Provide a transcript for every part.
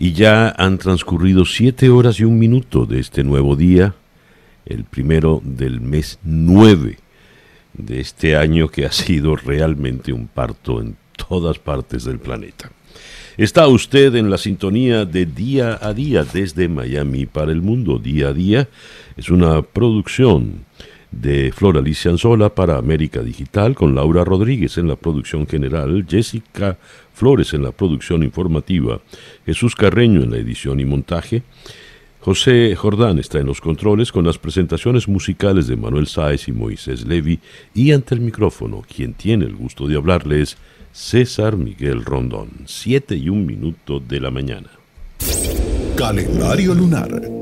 y ya han transcurrido siete horas y un minuto de este nuevo día, el primero del mes nueve de este año que ha sido realmente un parto en todas partes del planeta. Está usted en la sintonía de Día a Día desde Miami para el mundo. Día a Día es una producción de Flor Alicia Anzola para América Digital, con Laura Rodríguez en la producción general, Jessica Flores en la producción informativa, Jesús Carreño en la edición y montaje, José Jordán está en los controles con las presentaciones musicales de Manuel Sáez y Moisés Levi y ante el micrófono, quien tiene el gusto de hablarles, César Miguel Rondón, 7 y un minuto de la mañana. Calendario lunar.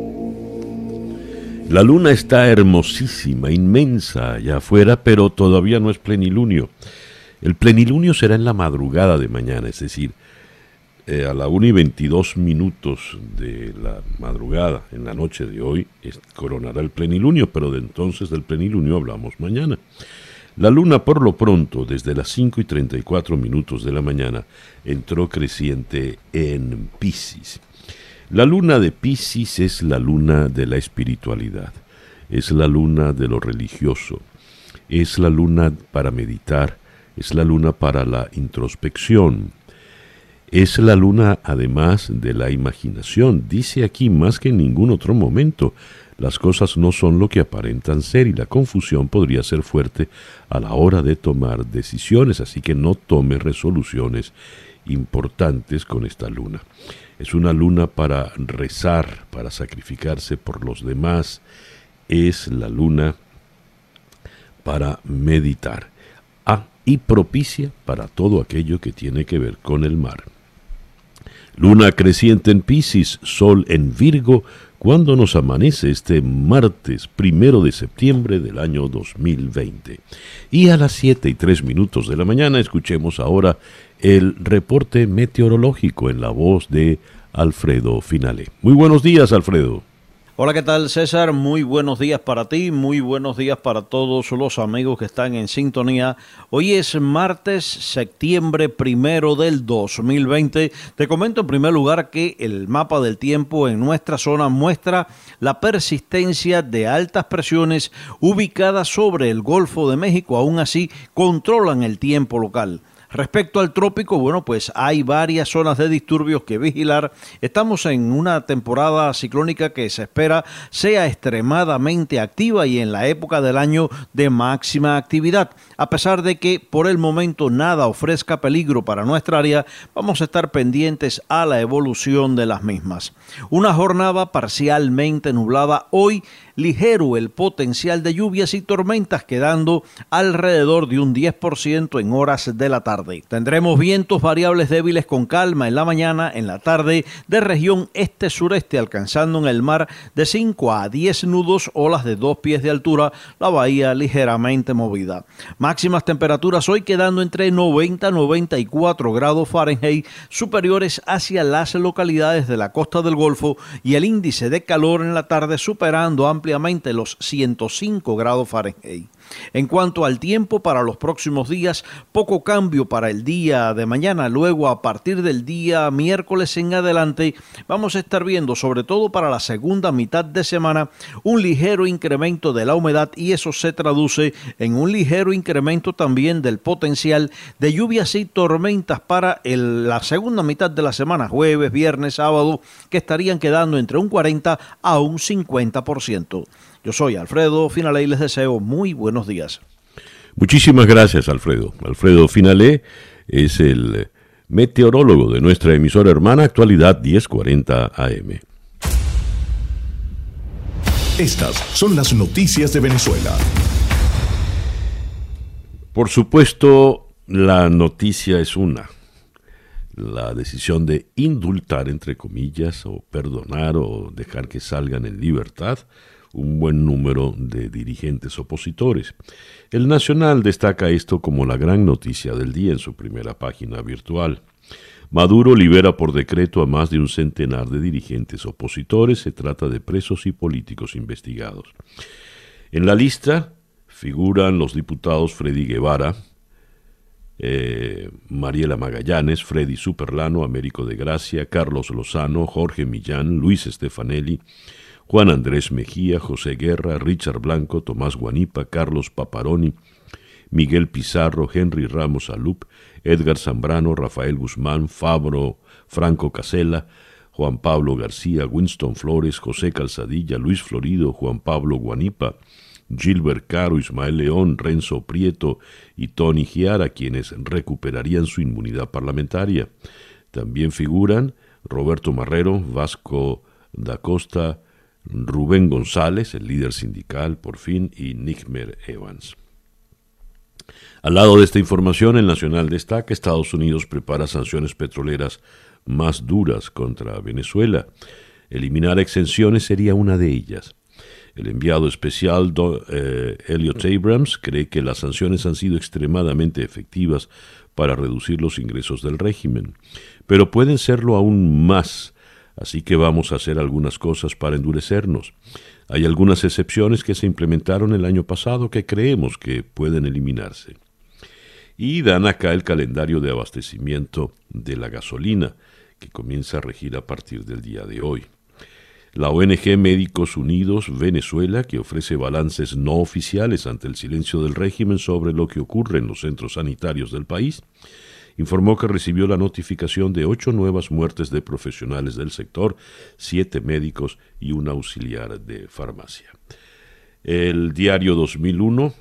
La luna está hermosísima, inmensa allá afuera, pero todavía no es plenilunio. El plenilunio será en la madrugada de mañana, es decir, eh, a la 1 y 22 minutos de la madrugada, en la noche de hoy, coronará el plenilunio, pero de entonces del plenilunio hablamos mañana. La luna, por lo pronto, desde las 5 y 34 minutos de la mañana, entró creciente en Pisces. La luna de Pisces es la luna de la espiritualidad, es la luna de lo religioso, es la luna para meditar, es la luna para la introspección, es la luna además de la imaginación. Dice aquí más que en ningún otro momento, las cosas no son lo que aparentan ser y la confusión podría ser fuerte a la hora de tomar decisiones, así que no tome resoluciones importantes con esta luna. Es una luna para rezar, para sacrificarse por los demás. Es la luna para meditar. Ah, y propicia para todo aquello que tiene que ver con el mar. Luna creciente en Pisces, Sol en Virgo, cuando nos amanece este martes primero de septiembre del año 2020. Y a las 7 y 3 minutos de la mañana escuchemos ahora el reporte meteorológico en la voz de Alfredo Finale. Muy buenos días, Alfredo. Hola, ¿qué tal César? Muy buenos días para ti, muy buenos días para todos los amigos que están en sintonía. Hoy es martes, septiembre primero del 2020. Te comento en primer lugar que el mapa del tiempo en nuestra zona muestra la persistencia de altas presiones ubicadas sobre el Golfo de México. Aún así, controlan el tiempo local. Respecto al trópico, bueno, pues hay varias zonas de disturbios que vigilar. Estamos en una temporada ciclónica que se espera sea extremadamente activa y en la época del año de máxima actividad. A pesar de que por el momento nada ofrezca peligro para nuestra área, vamos a estar pendientes a la evolución de las mismas. Una jornada parcialmente nublada hoy ligero el potencial de lluvias y tormentas, quedando alrededor de un 10% en horas de la tarde. Tendremos vientos variables débiles con calma en la mañana, en la tarde, de región este-sureste, alcanzando en el mar de 5 a 10 nudos, olas de 2 pies de altura, la bahía ligeramente movida. Máximas temperaturas hoy quedando entre 90 y 94 grados Fahrenheit, superiores hacia las localidades de la costa del Golfo y el índice de calor en la tarde superando ampliamente los 105 grados Fahrenheit. En cuanto al tiempo para los próximos días, poco cambio para el día de mañana. Luego, a partir del día miércoles en adelante, vamos a estar viendo, sobre todo para la segunda mitad de semana, un ligero incremento de la humedad y eso se traduce en un ligero incremento también del potencial de lluvias y tormentas para la segunda mitad de la semana, jueves, viernes, sábado, que estarían quedando entre un 40 a un 50%. Yo soy Alfredo Finalé y les deseo muy buenos días. Muchísimas gracias, Alfredo. Alfredo Finalé es el meteorólogo de nuestra emisora hermana Actualidad 1040 AM. Estas son las noticias de Venezuela. Por supuesto, la noticia es una. la decisión de indultar, entre comillas, o perdonar o dejar que salgan en libertad un buen número de dirigentes opositores. El Nacional destaca esto como la gran noticia del día en su primera página virtual. Maduro libera por decreto a más de un centenar de dirigentes opositores. Se trata de presos y políticos investigados. En la lista figuran los diputados Freddy Guevara, eh, Mariela Magallanes, Freddy Superlano, Américo de Gracia, Carlos Lozano, Jorge Millán, Luis Stefanelli, Juan Andrés Mejía, José Guerra, Richard Blanco, Tomás Guanipa, Carlos Paparoni, Miguel Pizarro, Henry Ramos Alup, Edgar Zambrano, Rafael Guzmán, Fabro, Franco Casella, Juan Pablo García, Winston Flores, José Calzadilla, Luis Florido, Juan Pablo Guanipa, Gilbert Caro, Ismael León, Renzo Prieto y Tony Giara, quienes recuperarían su inmunidad parlamentaria. También figuran Roberto Marrero, Vasco da Costa, Rubén González, el líder sindical, por fin, y Nickmer Evans. Al lado de esta información, el Nacional destaca Estados Unidos prepara sanciones petroleras más duras contra Venezuela. Eliminar exenciones sería una de ellas. El enviado especial eh, Elliot Abrams cree que las sanciones han sido extremadamente efectivas para reducir los ingresos del régimen, pero pueden serlo aún más, así que vamos a hacer algunas cosas para endurecernos. Hay algunas excepciones que se implementaron el año pasado que creemos que pueden eliminarse. Y dan acá el calendario de abastecimiento de la gasolina, que comienza a regir a partir del día de hoy. La ONG Médicos Unidos Venezuela, que ofrece balances no oficiales ante el silencio del régimen sobre lo que ocurre en los centros sanitarios del país, informó que recibió la notificación de ocho nuevas muertes de profesionales del sector, siete médicos y un auxiliar de farmacia. El diario 2001,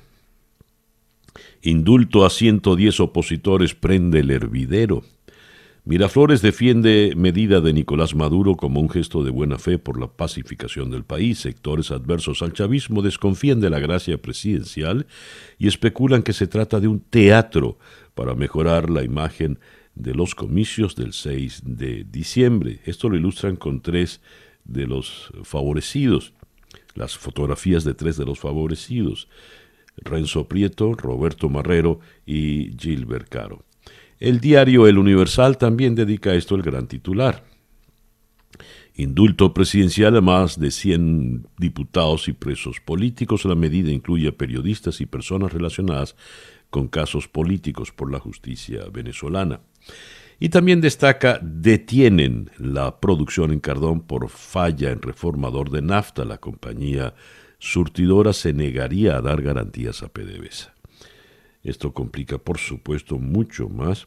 indulto a 110 opositores prende el hervidero. Miraflores defiende medida de Nicolás Maduro como un gesto de buena fe por la pacificación del país. Sectores adversos al chavismo desconfían de la gracia presidencial y especulan que se trata de un teatro para mejorar la imagen de los comicios del 6 de diciembre. Esto lo ilustran con tres de los favorecidos, las fotografías de tres de los favorecidos, Renzo Prieto, Roberto Marrero y Gilbert Caro. El diario El Universal también dedica a esto el gran titular. Indulto presidencial a más de 100 diputados y presos políticos. La medida incluye a periodistas y personas relacionadas con casos políticos por la justicia venezolana. Y también destaca, detienen la producción en Cardón por falla en reformador de nafta. La compañía surtidora se negaría a dar garantías a PDVSA. Esto complica, por supuesto, mucho más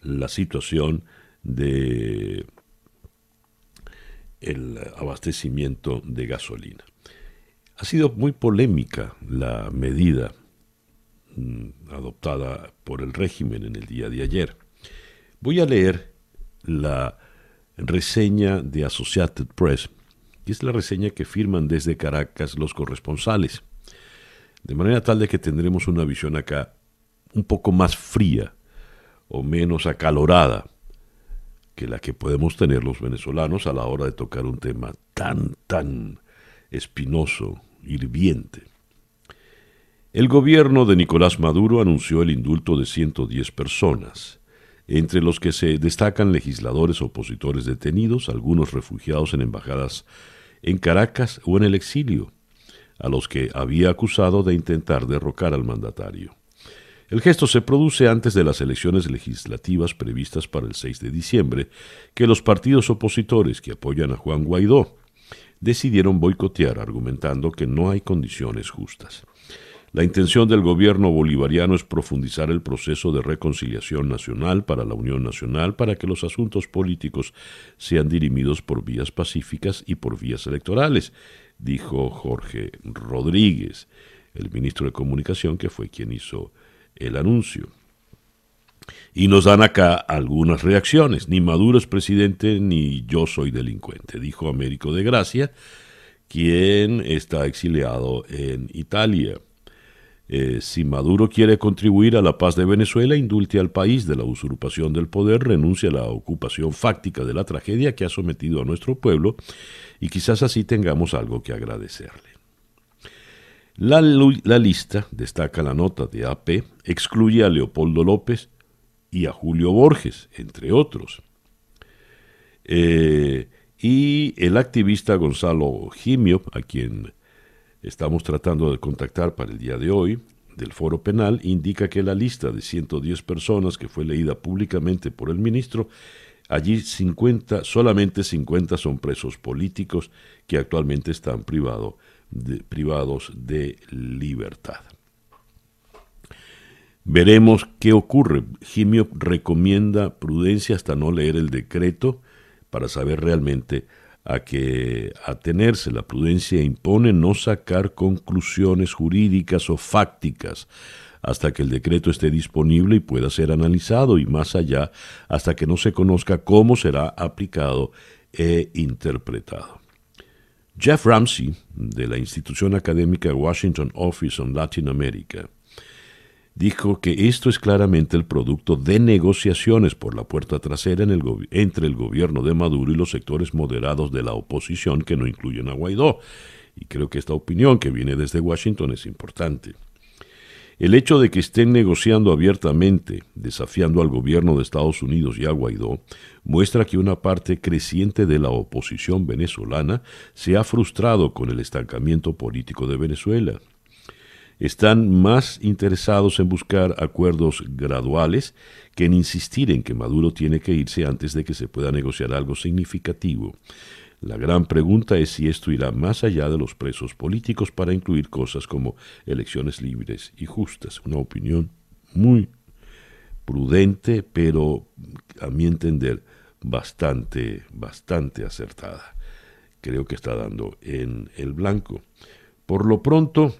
la situación de el abastecimiento de gasolina. Ha sido muy polémica la medida mm, adoptada por el régimen en el día de ayer. Voy a leer la reseña de Associated Press, que es la reseña que firman desde Caracas los corresponsales de manera tal de que tendremos una visión acá un poco más fría o menos acalorada que la que podemos tener los venezolanos a la hora de tocar un tema tan, tan espinoso, hirviente. El gobierno de Nicolás Maduro anunció el indulto de 110 personas, entre los que se destacan legisladores opositores detenidos, algunos refugiados en embajadas en Caracas o en el exilio, a los que había acusado de intentar derrocar al mandatario. El gesto se produce antes de las elecciones legislativas previstas para el 6 de diciembre, que los partidos opositores que apoyan a Juan Guaidó decidieron boicotear argumentando que no hay condiciones justas. La intención del gobierno bolivariano es profundizar el proceso de reconciliación nacional para la Unión Nacional para que los asuntos políticos sean dirimidos por vías pacíficas y por vías electorales, dijo Jorge Rodríguez, el ministro de Comunicación, que fue quien hizo el anuncio. Y nos dan acá algunas reacciones. Ni Maduro es presidente ni yo soy delincuente, dijo Américo de Gracia, quien está exiliado en Italia. Eh, si Maduro quiere contribuir a la paz de Venezuela, indulte al país de la usurpación del poder, renuncia a la ocupación fáctica de la tragedia que ha sometido a nuestro pueblo y quizás así tengamos algo que agradecerle. La, la lista, destaca la nota de AP, excluye a Leopoldo López y a Julio Borges, entre otros. Eh, y el activista Gonzalo Jimio, a quien estamos tratando de contactar para el día de hoy, del foro penal, indica que la lista de 110 personas que fue leída públicamente por el ministro, allí 50, solamente 50 son presos políticos que actualmente están privados de libertad. Veremos qué ocurre. Jimio recomienda prudencia hasta no leer el decreto para saber realmente a qué atenerse. La prudencia impone no sacar conclusiones jurídicas o fácticas hasta que el decreto esté disponible y pueda ser analizado y más allá hasta que no se conozca cómo será aplicado e interpretado. Jeff Ramsey, de la institución académica Washington Office on Latin America, dijo que esto es claramente el producto de negociaciones por la puerta trasera entre el gobierno de Maduro y los sectores moderados de la oposición que no incluyen a Guaidó. Y creo que esta opinión que viene desde Washington es importante. El hecho de que estén negociando abiertamente, desafiando al gobierno de Estados Unidos y a Guaidó, muestra que una parte creciente de la oposición venezolana se ha frustrado con el estancamiento político de Venezuela están más interesados en buscar acuerdos graduales que en insistir en que Maduro tiene que irse antes de que se pueda negociar algo significativo. La gran pregunta es si esto irá más allá de los presos políticos para incluir cosas como elecciones libres y justas. Una opinión muy prudente, pero a mi entender bastante, bastante acertada. Creo que está dando en el blanco. Por lo pronto,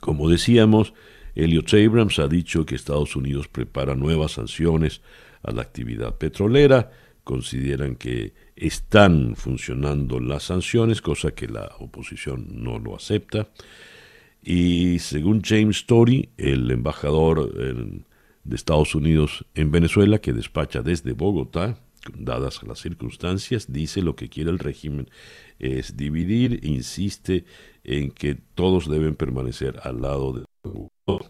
como decíamos, Elliot Abrams ha dicho que Estados Unidos prepara nuevas sanciones a la actividad petrolera, consideran que están funcionando las sanciones, cosa que la oposición no lo acepta. Y según James Story, el embajador de Estados Unidos en Venezuela, que despacha desde Bogotá, dadas las circunstancias, dice lo que quiere el régimen es dividir, insiste en que todos deben permanecer al lado de Guaidó.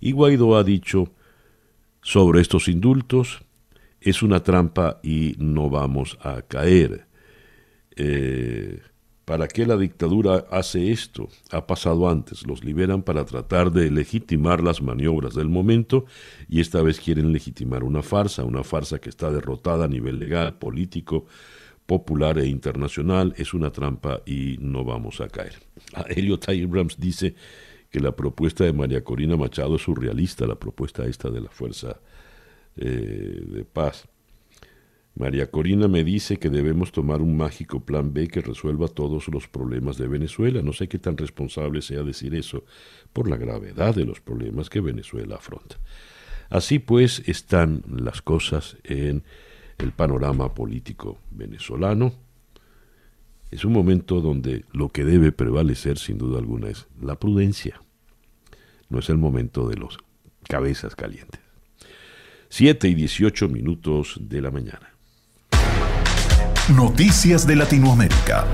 Y Guaidó ha dicho sobre estos indultos, es una trampa y no vamos a caer. Eh, ¿Para qué la dictadura hace esto? Ha pasado antes, los liberan para tratar de legitimar las maniobras del momento y esta vez quieren legitimar una farsa, una farsa que está derrotada a nivel legal, político, popular e internacional, es una trampa y no vamos a caer. A Elliot Abrams dice que la propuesta de María Corina Machado es surrealista, la propuesta esta de la Fuerza eh, de Paz. María Corina me dice que debemos tomar un mágico plan B que resuelva todos los problemas de Venezuela. No sé qué tan responsable sea decir eso por la gravedad de los problemas que Venezuela afronta. Así pues están las cosas en el panorama político venezolano. Es un momento donde lo que debe prevalecer sin duda alguna es la prudencia. No es el momento de los cabezas calientes. 7 y 18 minutos de la mañana. Noticias de Latinoamérica.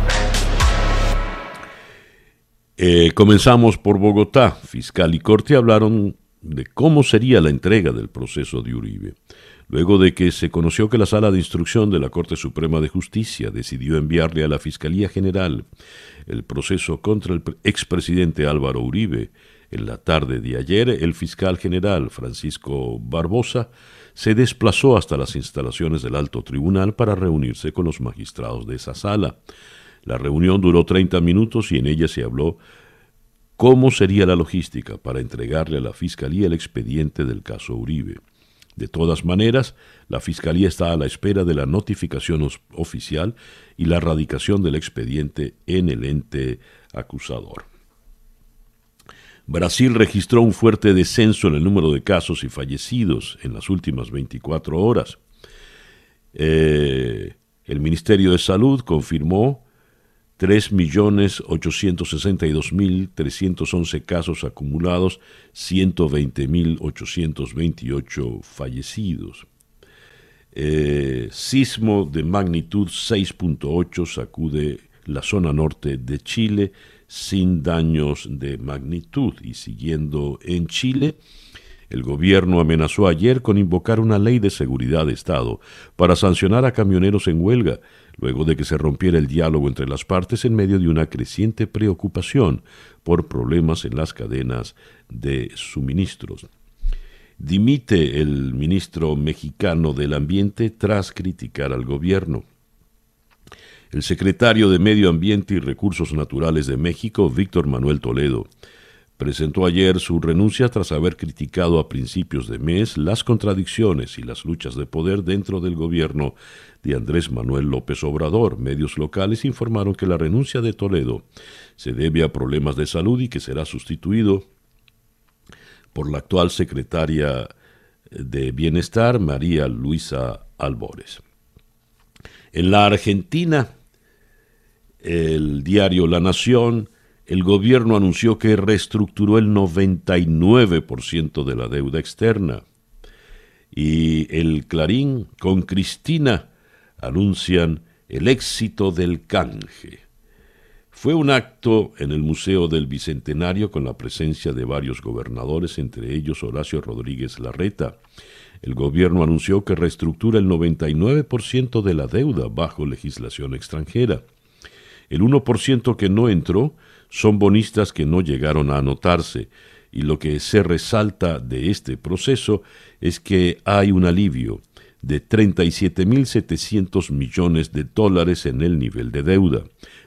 Eh, comenzamos por Bogotá. Fiscal y Corte hablaron de cómo sería la entrega del proceso de Uribe luego de que se conoció que la Sala de Instrucción de la Corte Suprema de Justicia decidió enviarle a la Fiscalía General el proceso contra el expresidente Álvaro Uribe. En la tarde de ayer, el fiscal general Francisco Barbosa se desplazó hasta las instalaciones del alto tribunal para reunirse con los magistrados de esa sala. La reunión duró 30 minutos y en ella se habló cómo sería la logística para entregarle a la Fiscalía el expediente del caso Uribe. De todas maneras, la Fiscalía está a la espera de la notificación oficial y la radicación del expediente en el ente acusador. Brasil registró un fuerte descenso en el número de casos y fallecidos en las últimas 24 horas. Eh, el Ministerio de Salud confirmó 3.862.311 casos acumulados, 120.828 fallecidos. Eh, sismo de magnitud 6.8 sacude la zona norte de Chile sin daños de magnitud. Y siguiendo en Chile, el gobierno amenazó ayer con invocar una ley de seguridad de Estado para sancionar a camioneros en huelga, luego de que se rompiera el diálogo entre las partes en medio de una creciente preocupación por problemas en las cadenas de suministros. Dimite el ministro mexicano del Ambiente tras criticar al gobierno. El secretario de Medio Ambiente y Recursos Naturales de México, Víctor Manuel Toledo, presentó ayer su renuncia tras haber criticado a principios de mes las contradicciones y las luchas de poder dentro del gobierno de Andrés Manuel López Obrador. Medios locales informaron que la renuncia de Toledo se debe a problemas de salud y que será sustituido por la actual secretaria de Bienestar, María Luisa Albores. En la Argentina, el diario La Nación el gobierno anunció que reestructuró el 99% de la deuda externa. Y el Clarín con Cristina anuncian el éxito del canje. Fue un acto en el Museo del Bicentenario con la presencia de varios gobernadores, entre ellos Horacio Rodríguez Larreta. El gobierno anunció que reestructura el 99% de la deuda bajo legislación extranjera. El 1% que no entró son bonistas que no llegaron a anotarse, y lo que se resalta de este proceso es que hay un alivio de 37.700 millones de dólares en el nivel de deuda.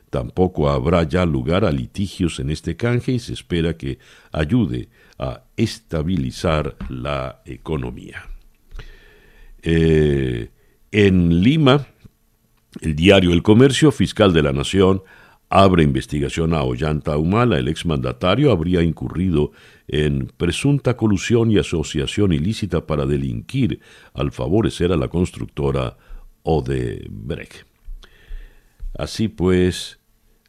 Tampoco habrá ya lugar a litigios en este canje y se espera que ayude a estabilizar la economía. Eh, en Lima, el diario El Comercio, fiscal de la Nación, abre investigación a Ollanta Humala. El exmandatario habría incurrido en presunta colusión y asociación ilícita para delinquir al favorecer a la constructora Odebrecht. Así pues,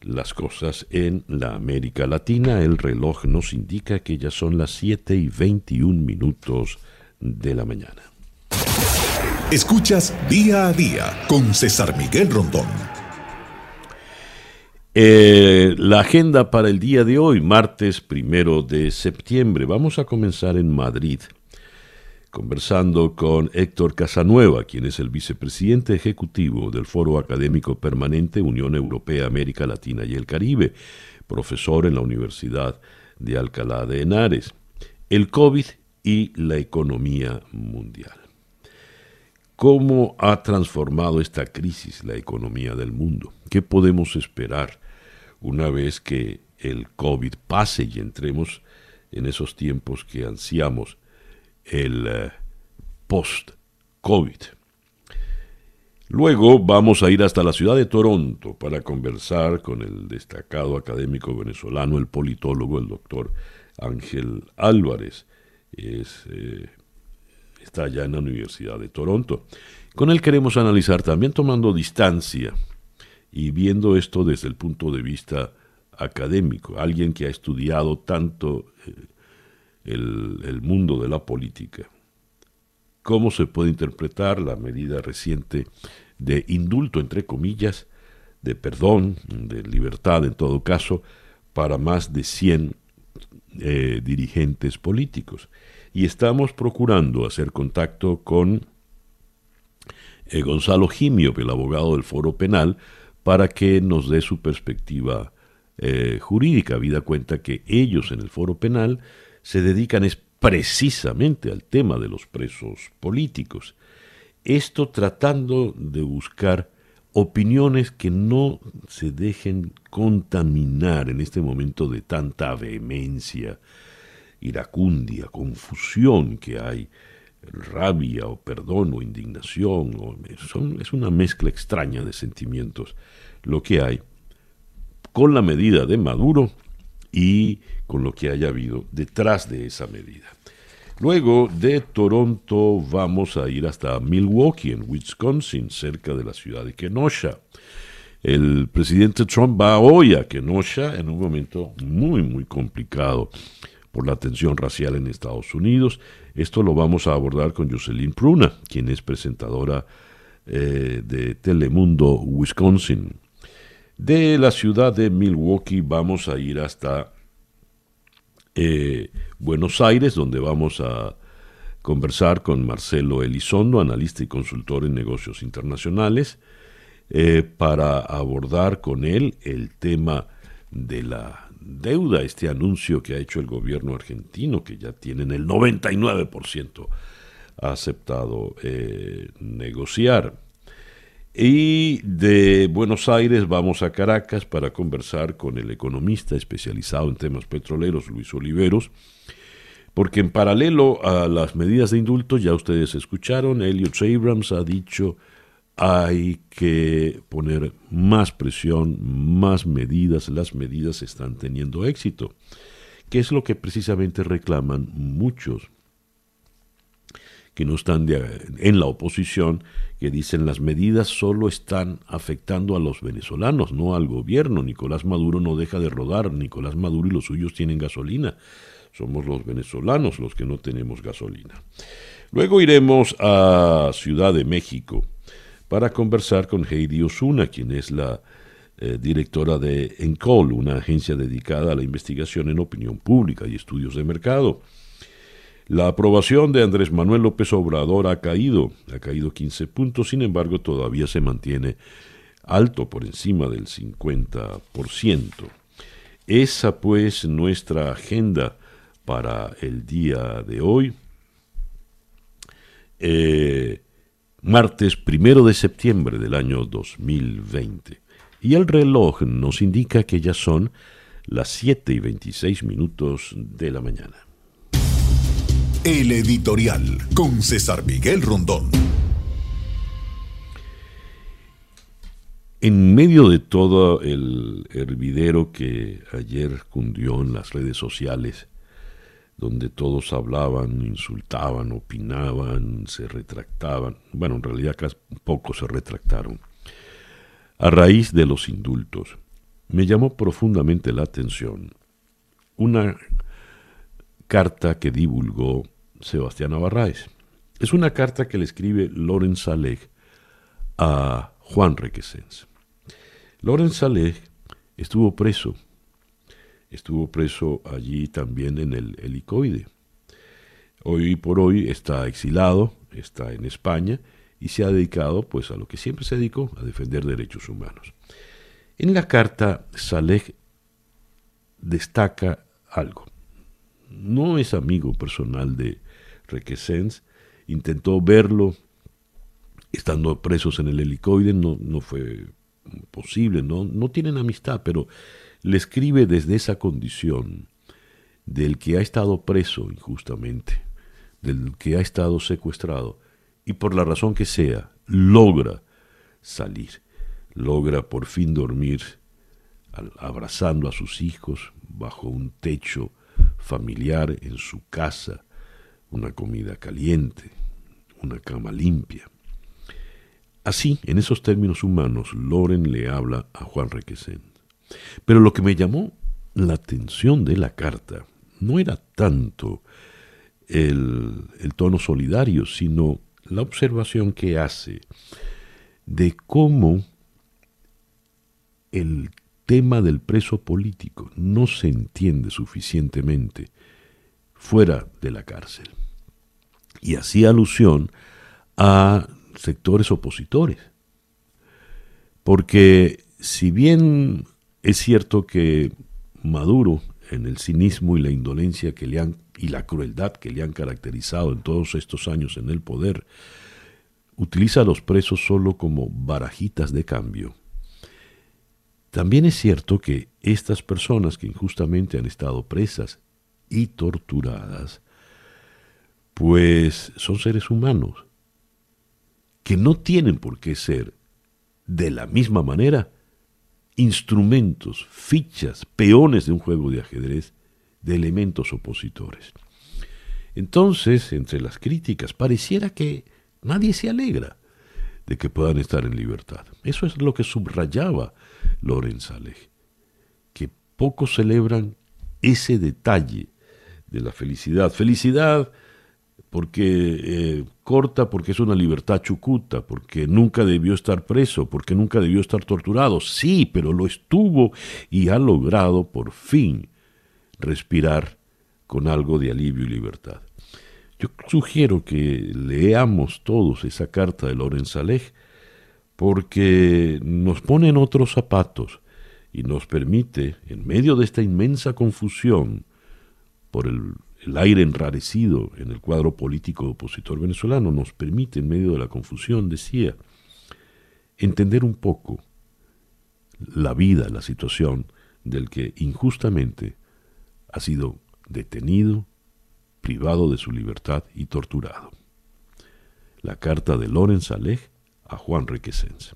las cosas en la América Latina, el reloj nos indica que ya son las 7 y 21 minutos de la mañana. Escuchas día a día con César Miguel Rondón. Eh, la agenda para el día de hoy, martes primero de septiembre. Vamos a comenzar en Madrid, conversando con Héctor Casanueva, quien es el vicepresidente ejecutivo del Foro Académico Permanente Unión Europea, América Latina y el Caribe, profesor en la Universidad de Alcalá de Henares. El COVID y la economía mundial. ¿Cómo ha transformado esta crisis la economía del mundo? ¿Qué podemos esperar una vez que el COVID pase y entremos en esos tiempos que ansiamos el eh, post-COVID? Luego vamos a ir hasta la ciudad de Toronto para conversar con el destacado académico venezolano, el politólogo, el doctor Ángel Álvarez. Es, eh, está allá en la Universidad de Toronto. Con él queremos analizar también tomando distancia y viendo esto desde el punto de vista académico, alguien que ha estudiado tanto eh, el, el mundo de la política. ¿Cómo se puede interpretar la medida reciente de indulto, entre comillas, de perdón, de libertad en todo caso, para más de 100 eh, dirigentes políticos? Y estamos procurando hacer contacto con eh, Gonzalo Jimio, el abogado del Foro Penal, para que nos dé su perspectiva eh, jurídica, vida cuenta que ellos en el foro penal se dedican precisamente al tema de los presos políticos. Esto tratando de buscar opiniones que no se dejen contaminar en este momento de tanta vehemencia, iracundia, confusión que hay, rabia o perdón o indignación, o, es una mezcla extraña de sentimientos lo que hay con la medida de Maduro y con lo que haya habido detrás de esa medida. Luego de Toronto vamos a ir hasta Milwaukee, en Wisconsin, cerca de la ciudad de Kenosha. El presidente Trump va hoy a Kenosha en un momento muy, muy complicado por la tensión racial en Estados Unidos. Esto lo vamos a abordar con Jocelyn Pruna, quien es presentadora eh, de Telemundo Wisconsin. De la ciudad de Milwaukee vamos a ir hasta eh, Buenos Aires, donde vamos a conversar con Marcelo Elizondo, analista y consultor en negocios internacionales, eh, para abordar con él el tema de la deuda, este anuncio que ha hecho el gobierno argentino, que ya tienen el 99% aceptado eh, negociar. Y de Buenos Aires vamos a Caracas para conversar con el economista especializado en temas petroleros, Luis Oliveros, porque en paralelo a las medidas de indulto, ya ustedes escucharon, Elliot Abrams ha dicho hay que poner más presión, más medidas, las medidas están teniendo éxito, que es lo que precisamente reclaman muchos que no están en la oposición, que dicen las medidas solo están afectando a los venezolanos, no al gobierno. Nicolás Maduro no deja de rodar, Nicolás Maduro y los suyos tienen gasolina. Somos los venezolanos los que no tenemos gasolina. Luego iremos a Ciudad de México para conversar con Heidi Osuna, quien es la eh, directora de ENCOL, una agencia dedicada a la investigación en opinión pública y estudios de mercado. La aprobación de Andrés Manuel López Obrador ha caído, ha caído 15 puntos, sin embargo todavía se mantiene alto por encima del 50%. Esa pues nuestra agenda para el día de hoy. Eh, martes primero de septiembre del año 2020. Y el reloj nos indica que ya son las 7 y 26 minutos de la mañana. El editorial con César Miguel Rondón. En medio de todo el hervidero que ayer cundió en las redes sociales, donde todos hablaban, insultaban, opinaban, se retractaban. Bueno, en realidad casi pocos se retractaron. A raíz de los indultos, me llamó profundamente la atención una carta que divulgó Sebastián Navarraez. Es una carta que le escribe Loren Saleh a Juan Requesens. Loren Saleh estuvo preso estuvo preso allí también en el helicoide. Hoy por hoy está exilado, está en España y se ha dedicado pues a lo que siempre se dedicó, a defender derechos humanos. En la carta Saleh destaca algo. No es amigo personal de Requesens, intentó verlo estando presos en el helicoide, no, no fue posible, no, no tienen amistad, pero le escribe desde esa condición del que ha estado preso injustamente, del que ha estado secuestrado, y por la razón que sea, logra salir, logra por fin dormir abrazando a sus hijos bajo un techo familiar en su casa, una comida caliente, una cama limpia. Así, en esos términos humanos, Loren le habla a Juan Requesén. Pero lo que me llamó la atención de la carta no era tanto el, tono solidario, sino la observación que hace de cómo el tema del preso político no se entiende suficientemente fuera de la cárcel. Y hacía alusión a sectores opositores. Porque si bien es cierto que Maduro, en el cinismo y la indolencia que le han y la crueldad que le han caracterizado en todos estos años en el poder, utiliza a los presos solo como barajitas de cambio. También es cierto que estas personas que injustamente han estado presas y torturadas, pues son seres humanos, que no tienen por qué ser de la misma manera instrumentos, fichas, peones de un juego de ajedrez de elementos opositores. Entonces, entre las críticas, pareciera que nadie se alegra de que puedan estar en libertad. Eso es lo que subrayaba Lorenz Saleh, que pocos celebran ese detalle de la felicidad. Felicidad porque eh, corta, porque es una libertad chucuta, porque nunca debió estar preso, porque nunca debió estar torturado. Sí, pero lo estuvo y ha logrado por fin respirar con algo de alivio y libertad. Yo sugiero que leamos todos esa carta de Lorenz Saleh porque nos pone en otros zapatos y nos permite, en medio de esta inmensa confusión por el, el aire enrarecido en el cuadro político opositor venezolano, nos permite, en medio de la confusión, decía, entender un poco la vida, la situación del que injustamente ha sido detenido, privado de su libertad y torturado. La carta de Lorenz Alej a Juan Requesens.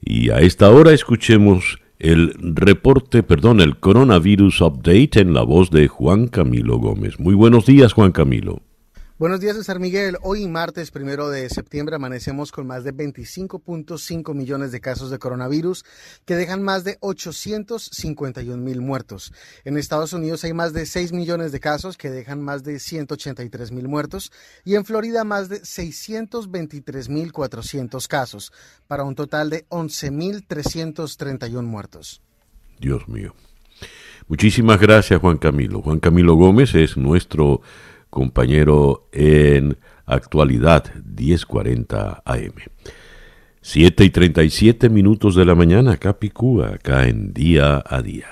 Y a esta hora escuchemos el reporte, perdón, el coronavirus update en la voz de Juan Camilo Gómez. Muy buenos días, Juan Camilo. Buenos días, César Miguel. Hoy, martes primero de septiembre, amanecemos con más de 25.5 millones de casos de coronavirus que dejan más de 851 mil muertos. En Estados Unidos hay más de 6 millones de casos que dejan más de 183 mil muertos y en Florida más de 623 mil 400 casos, para un total de 11 mil 331 muertos. Dios mío. Muchísimas gracias, Juan Camilo. Juan Camilo Gómez es nuestro compañero en actualidad 1040 AM. 7 y 37 minutos de la mañana, Capicúa, acá en día a día.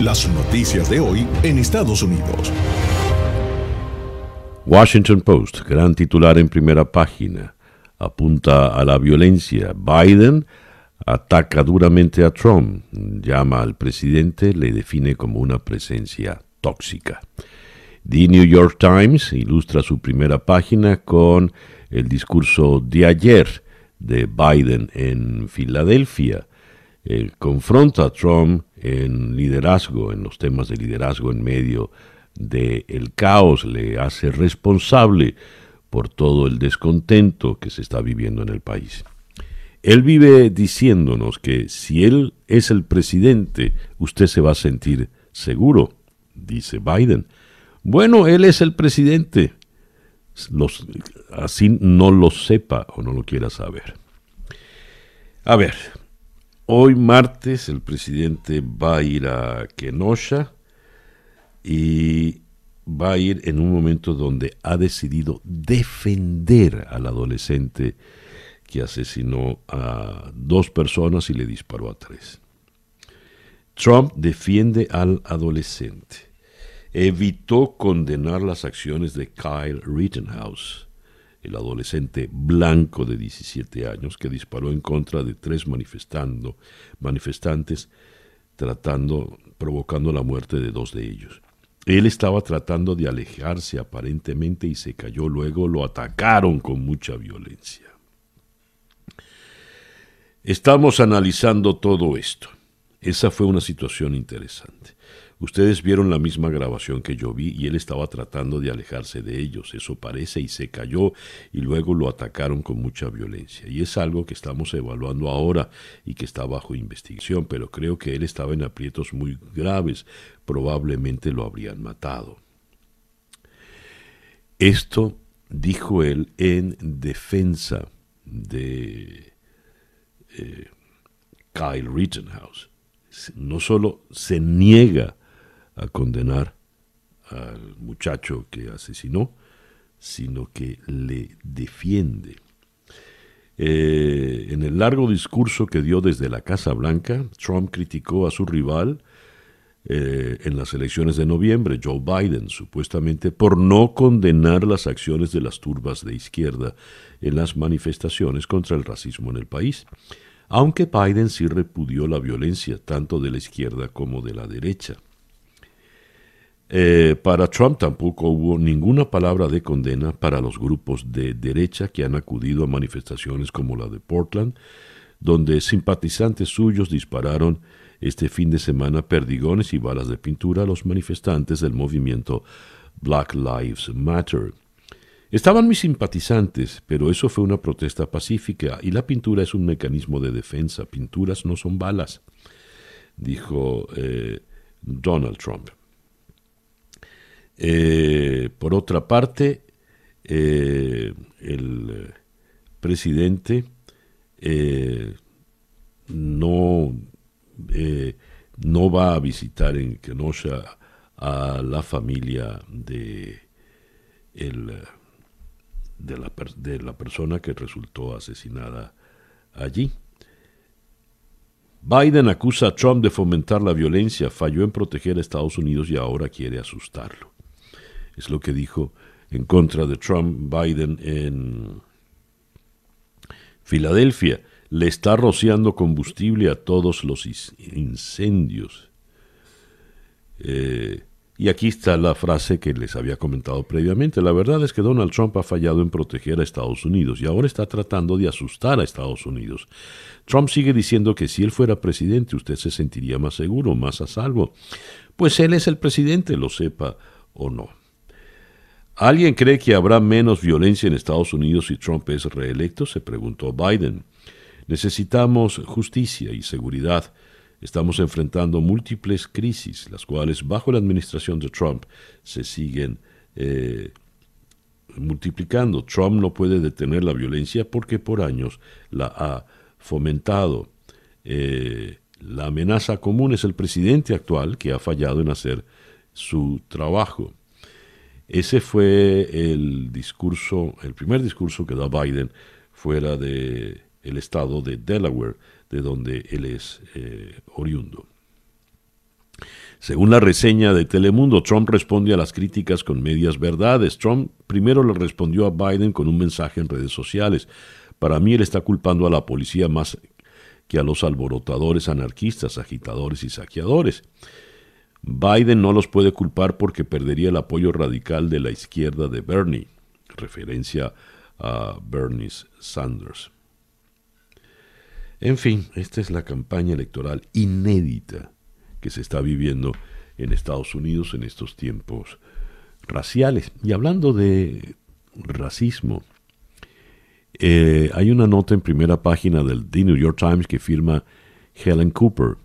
Las noticias de hoy en Estados Unidos. Washington Post, gran titular en primera página, apunta a la violencia. Biden ataca duramente a Trump, llama al presidente, le define como una presencia tóxica. The New York Times ilustra su primera página con el discurso de ayer de Biden en Filadelfia. confronta a Trump en liderazgo, en los temas de liderazgo en medio del caos, le hace responsable por todo el descontento que se está viviendo en el país. Él vive diciéndonos que si él es el presidente, usted se va a sentir seguro, dice Biden. Bueno, él es el presidente. Así no lo sepa o no lo quiera saber. A ver, hoy martes el presidente va a ir a Kenosha y va a ir en un momento donde ha decidido defender al adolescente que asesinó a dos personas y le disparó a tres. Trump defiende al adolescente evitó condenar las acciones de Kyle Rittenhouse, el adolescente blanco de 17 años que disparó en contra de tres manifestantes, tratando, provocando la muerte de dos de ellos. Él estaba tratando de alejarse aparentemente y se cayó, luego lo atacaron con mucha violencia. Estamos analizando todo esto. Esa fue una situación interesante. Ustedes vieron la misma grabación que yo vi y él estaba tratando de alejarse de ellos, eso parece, y se cayó y luego lo atacaron con mucha violencia. Y es algo que estamos evaluando ahora y que está bajo investigación, pero creo que él estaba en aprietos muy graves, probablemente lo habrían matado. Esto dijo él en defensa de eh, Kyle Rittenhouse. No solo se niega a condenar al muchacho que asesinó, sino que le defiende. Eh, en el largo discurso que dio desde la Casa Blanca, Trump criticó a su rival eh, en las elecciones de noviembre, Joe Biden, supuestamente por no condenar las acciones de las turbas de izquierda en las manifestaciones contra el racismo en el país, aunque Biden sí repudió la violencia tanto de la izquierda como de la derecha. Eh, para Trump tampoco hubo ninguna palabra de condena para los grupos de derecha que han acudido a manifestaciones como la de Portland, donde simpatizantes suyos dispararon este fin de semana perdigones y balas de pintura a los manifestantes del movimiento Black Lives Matter. Estaban mis simpatizantes, pero eso fue una protesta pacífica y la pintura es un mecanismo de defensa. Pinturas no son balas, dijo eh, Donald Trump. Eh, por otra parte, eh, el presidente no, no va a visitar en Kenosha a la familia de el de la, de la persona que resultó asesinada allí. Biden acusa a Trump de fomentar la violencia, falló en proteger a Estados Unidos y ahora quiere asustarlo. Es lo que dijo en contra de Trump Biden en Filadelfia. Le está rociando combustible a todos los incendios. Eh, y aquí está la frase que les había comentado previamente. La verdad es que Donald Trump ha fallado en proteger a Estados Unidos y ahora está tratando de asustar a Estados Unidos. Trump sigue diciendo que si él fuera presidente usted se sentiría más seguro, más a salvo. Pues él es el presidente, lo sepa o no. ¿Alguien cree que habrá menos violencia en Estados Unidos si Trump es reelecto? se preguntó Biden. Necesitamos justicia y seguridad Estamos enfrentando múltiples crisis, las cuales bajo la administración de Trump se siguen eh, multiplicando. Trump no puede detener la violencia porque por años la ha fomentado. Eh, la amenaza común es el presidente actual que ha fallado en hacer su trabajo. Ese fue el discurso, el primer discurso que da Biden fuera de estado de Delaware de donde él es eh, oriundo. Según la reseña de Telemundo, Trump responde a las críticas con medias verdades. Trump primero le respondió a Biden con un mensaje en redes sociales. Para mí él está culpando a la policía más que a los alborotadores anarquistas, agitadores y saqueadores. Biden no los puede culpar porque perdería el apoyo radical de la izquierda de Bernie, referencia a Bernie Sanders. En fin, esta es la campaña electoral inédita que se está viviendo en Estados Unidos en estos tiempos raciales. Y hablando de racismo, eh, hay una nota en primera página del The New York Times que firma Helen Cooper.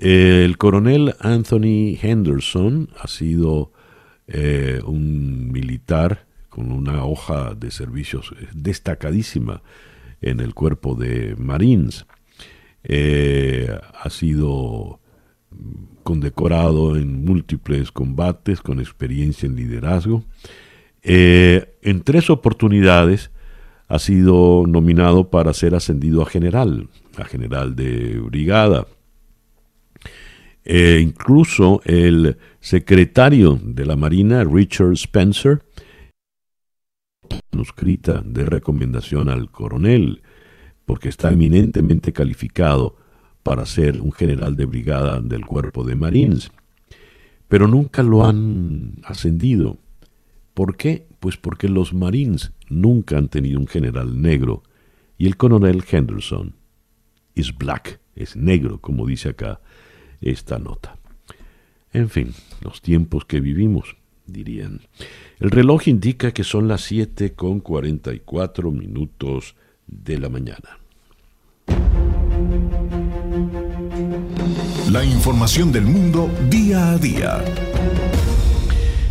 El coronel Anthony Henderson ha sido eh, un militar con una hoja de servicios destacadísima en el cuerpo de Marines. Eh, ha sido condecorado en múltiples combates con experiencia en liderazgo. Eh, en tres oportunidades ha sido nominado para ser ascendido a general, a general de brigada. Eh, incluso el secretario de la Marina, Richard Spencer, manuscrita de recomendación al coronel, porque está eminentemente calificado para ser un general de brigada del cuerpo de Marines. Pero nunca lo han ascendido. ¿Por qué? Pues porque los Marines nunca han tenido un general negro y el coronel Henderson es black, es negro, como dice acá esta nota. En fin, los tiempos que vivimos, dirían. El reloj indica que son las 7 con 44 minutos de la mañana. La información del mundo día a día.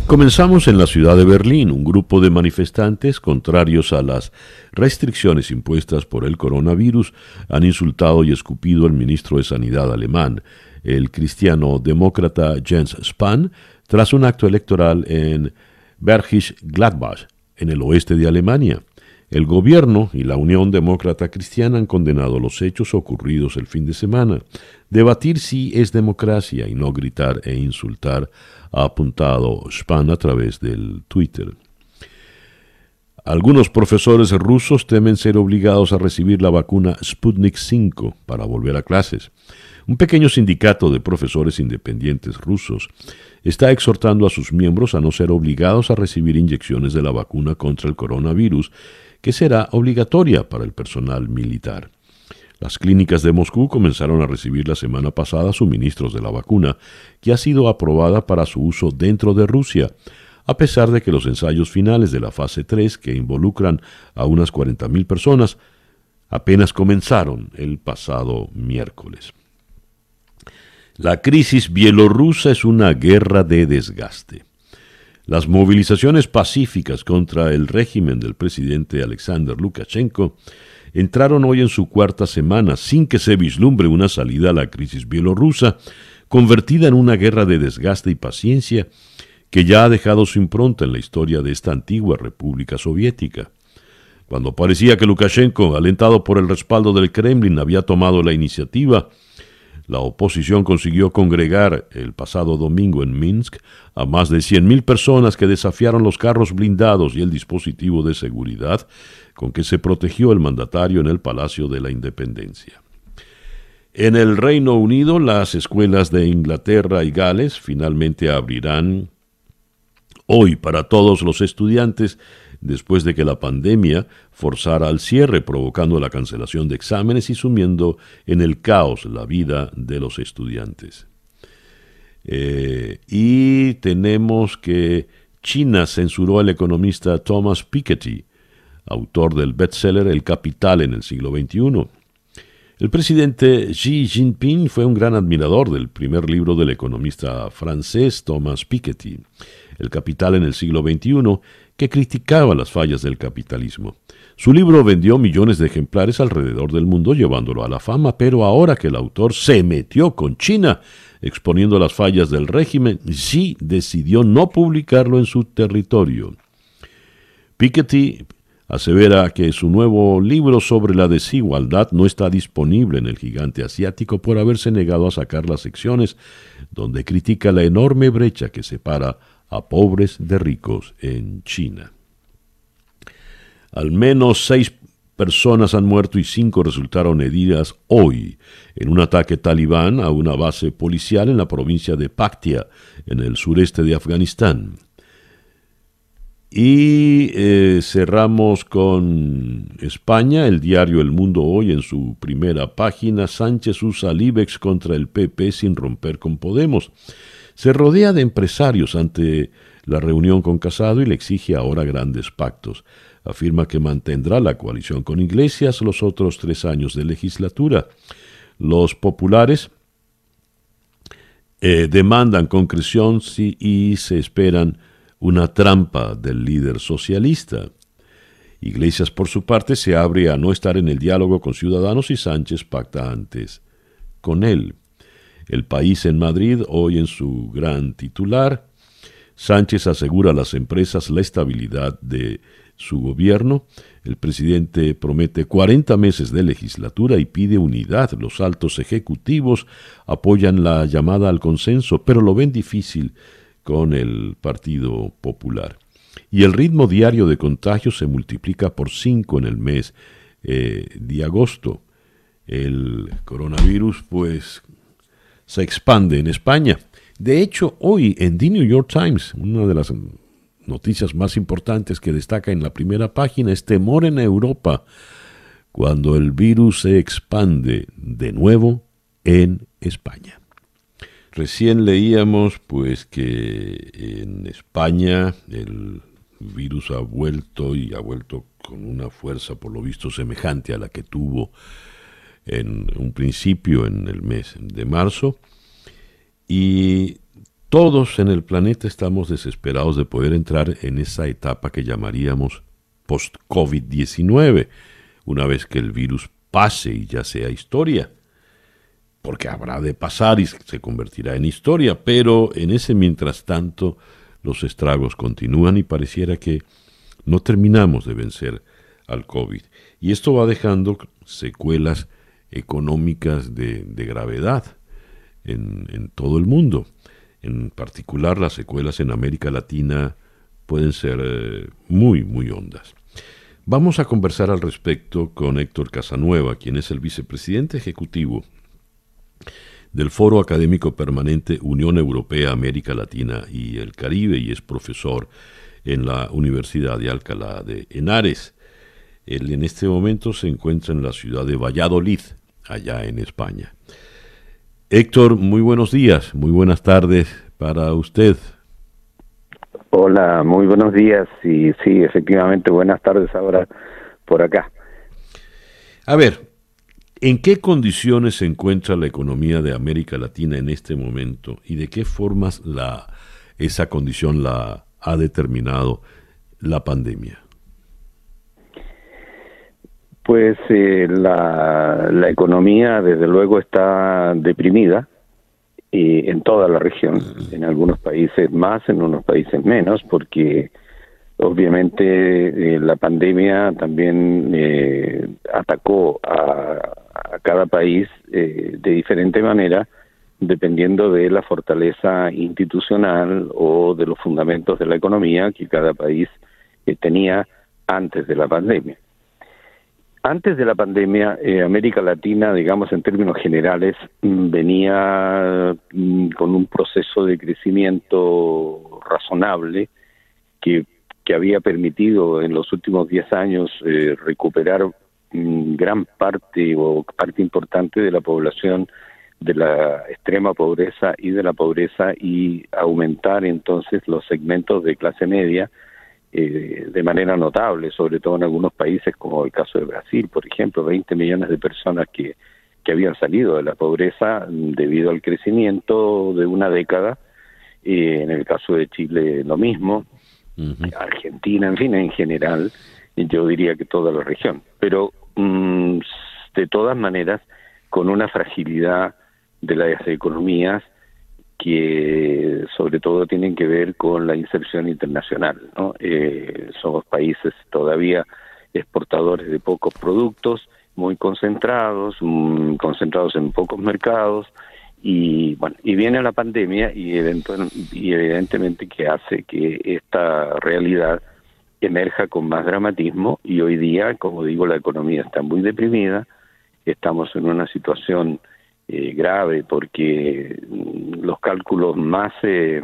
Comenzamos en la ciudad de Berlín. Un grupo de manifestantes contrarios a las restricciones impuestas por el coronavirus han insultado y escupido al ministro de Sanidad alemán, el cristiano demócrata Jens Spahn, tras un acto electoral en Bergisch Gladbach, en el oeste de Alemania. El gobierno y la Unión Demócrata Cristiana han condenado los hechos ocurridos el fin de semana. Debatir si es democracia y no gritar e insultar, ha apuntado Spahn a través del Twitter. Algunos profesores rusos temen ser obligados a recibir la vacuna Sputnik V para volver a clases. Un pequeño sindicato de profesores independientes rusos está exhortando a sus miembros a no ser obligados a recibir inyecciones de la vacuna contra el coronavirus, que será obligatoria para el personal militar. Las clínicas de Moscú comenzaron a recibir la semana pasada suministros de la vacuna, que ha sido aprobada para su uso dentro de Rusia, a pesar de que los ensayos finales de la fase 3, que involucran a unas 40.000 personas, apenas comenzaron el pasado miércoles. La crisis bielorrusa es una guerra de desgaste. Las movilizaciones pacíficas contra el régimen del presidente Alexander Lukashenko entraron hoy en su cuarta semana sin que se vislumbre una salida a la crisis bielorrusa, convertida en una guerra de desgaste y paciencia que ya ha dejado su impronta en la historia de esta antigua República Soviética. Cuando parecía que Lukashenko, alentado por el respaldo del Kremlin, había tomado la iniciativa, la oposición consiguió congregar el pasado domingo en Minsk a más de 100.000 personas que desafiaron los carros blindados y el dispositivo de seguridad con que se protegió el mandatario en el Palacio de la Independencia. En el Reino Unido, las escuelas de Inglaterra y Gales finalmente abrirán hoy para todos los estudiantes después de que la pandemia forzara al cierre, provocando la cancelación de exámenes y sumiendo en el caos la vida de los estudiantes. Eh, y tenemos que China censuró al economista Thomas Piketty, autor del bestseller El Capital en el siglo XXI. El presidente Xi Jinping fue un gran admirador del primer libro del economista francés Thomas Piketty, El Capital en el siglo XXI, que criticaba las fallas del capitalismo. Su libro vendió millones de ejemplares alrededor del mundo, llevándolo a la fama, pero ahora que el autor se metió con China, exponiendo las fallas del régimen, Xi decidió no publicarlo en su territorio. Piketty asevera que su nuevo libro sobre la desigualdad no está disponible en el gigante asiático por haberse negado a sacar las secciones donde critica la enorme brecha que separa a pobres de ricos en China. Al menos seis personas han muerto y cinco resultaron heridas hoy en un ataque talibán a una base policial en la provincia de Paktia, en el sureste de Afganistán. Y eh, cerramos con España, el diario El Mundo hoy en su primera página, Sánchez usa al IBEX contra el PP sin romper con Podemos. Se rodea de empresarios ante la reunión con Casado y le exige ahora grandes pactos. Afirma que mantendrá la coalición con Iglesias los otros tres años de legislatura. Los populares eh, demandan concreción y se esperan una trampa del líder socialista. Iglesias, por su parte, se abre a no estar en el diálogo con Ciudadanos y Sánchez pacta antes con él. El país en Madrid, hoy en su gran titular, Sánchez asegura a las empresas la estabilidad de su gobierno. El presidente promete 40 meses de legislatura y pide unidad. Los altos ejecutivos apoyan la llamada al consenso, pero lo ven difícil con el Partido Popular. Y el ritmo diario de contagios se multiplica por 5 en el mes eh, de agosto. El coronavirus, pues, se expande en España. De hecho, hoy en The New York Times, una de las noticias más importantes que destaca en la primera página es temor en Europa cuando el virus se expande de nuevo en España. Recién leíamos pues que en España el virus ha vuelto y ha vuelto con una fuerza por lo visto semejante a la que tuvo en un principio en el mes de marzo y todos en el planeta estamos desesperados de poder entrar en esa etapa que llamaríamos post-COVID-19, una vez que el virus pase y ya sea historia, porque habrá de pasar y se convertirá en historia, pero en ese mientras tanto los estragos continúan y pareciera que no terminamos de vencer al COVID. Y esto va dejando secuelas económicas de, gravedad en, todo el mundo. En particular, las secuelas en América Latina pueden ser eh, muy, muy hondas. Vamos a conversar al respecto con Héctor Casanueva, quien es el vicepresidente ejecutivo del Foro Académico Permanente Unión Europea, América Latina y el Caribe y es profesor en la Universidad de Alcalá de Henares. Él en este momento se encuentra en la ciudad de Valladolid, allá en España. Héctor, muy buenos días, muy buenas tardes para usted. Hola, muy buenos días y sí, efectivamente, buenas tardes ahora por acá. A ver, ¿en qué condiciones se encuentra la economía de América Latina en este momento y de qué formas la, esa condición la ha determinado la pandemia? Pues eh, la, la, economía desde luego está deprimida y en toda la región, en algunos países más, en unos países menos, porque obviamente eh, la pandemia también eh, atacó a, a, cada país de diferente manera, dependiendo de la fortaleza institucional o de los fundamentos de la economía que cada país tenía antes de la pandemia. Antes de la pandemia, eh, América Latina, digamos en términos generales, mm, venía mm, con un proceso de crecimiento razonable que, que había permitido en los últimos 10 años eh, recuperar mm, gran parte o parte importante de la población de la extrema pobreza y de la pobreza y aumentar entonces los segmentos de clase media eh, de manera notable, sobre todo en algunos países como el caso de Brasil, por ejemplo, 20 millones de personas que, que habían salido de la pobreza debido al crecimiento de una década, eh, en el caso de Chile lo mismo, Argentina, en fin, en general, yo diría que toda la región, pero mm, de todas maneras, con una fragilidad de las economías que sobre todo tienen que ver con la inserción internacional. ¿no? Eh, somos países todavía exportadores de pocos productos, muy concentrados, mm, concentrados en pocos mercados, y bueno, y viene la pandemia y, y evidentemente que hace que esta realidad emerja con más dramatismo y hoy día, como digo, la economía está muy deprimida, estamos en una situación eh, grave porque mm, los cálculos más eh,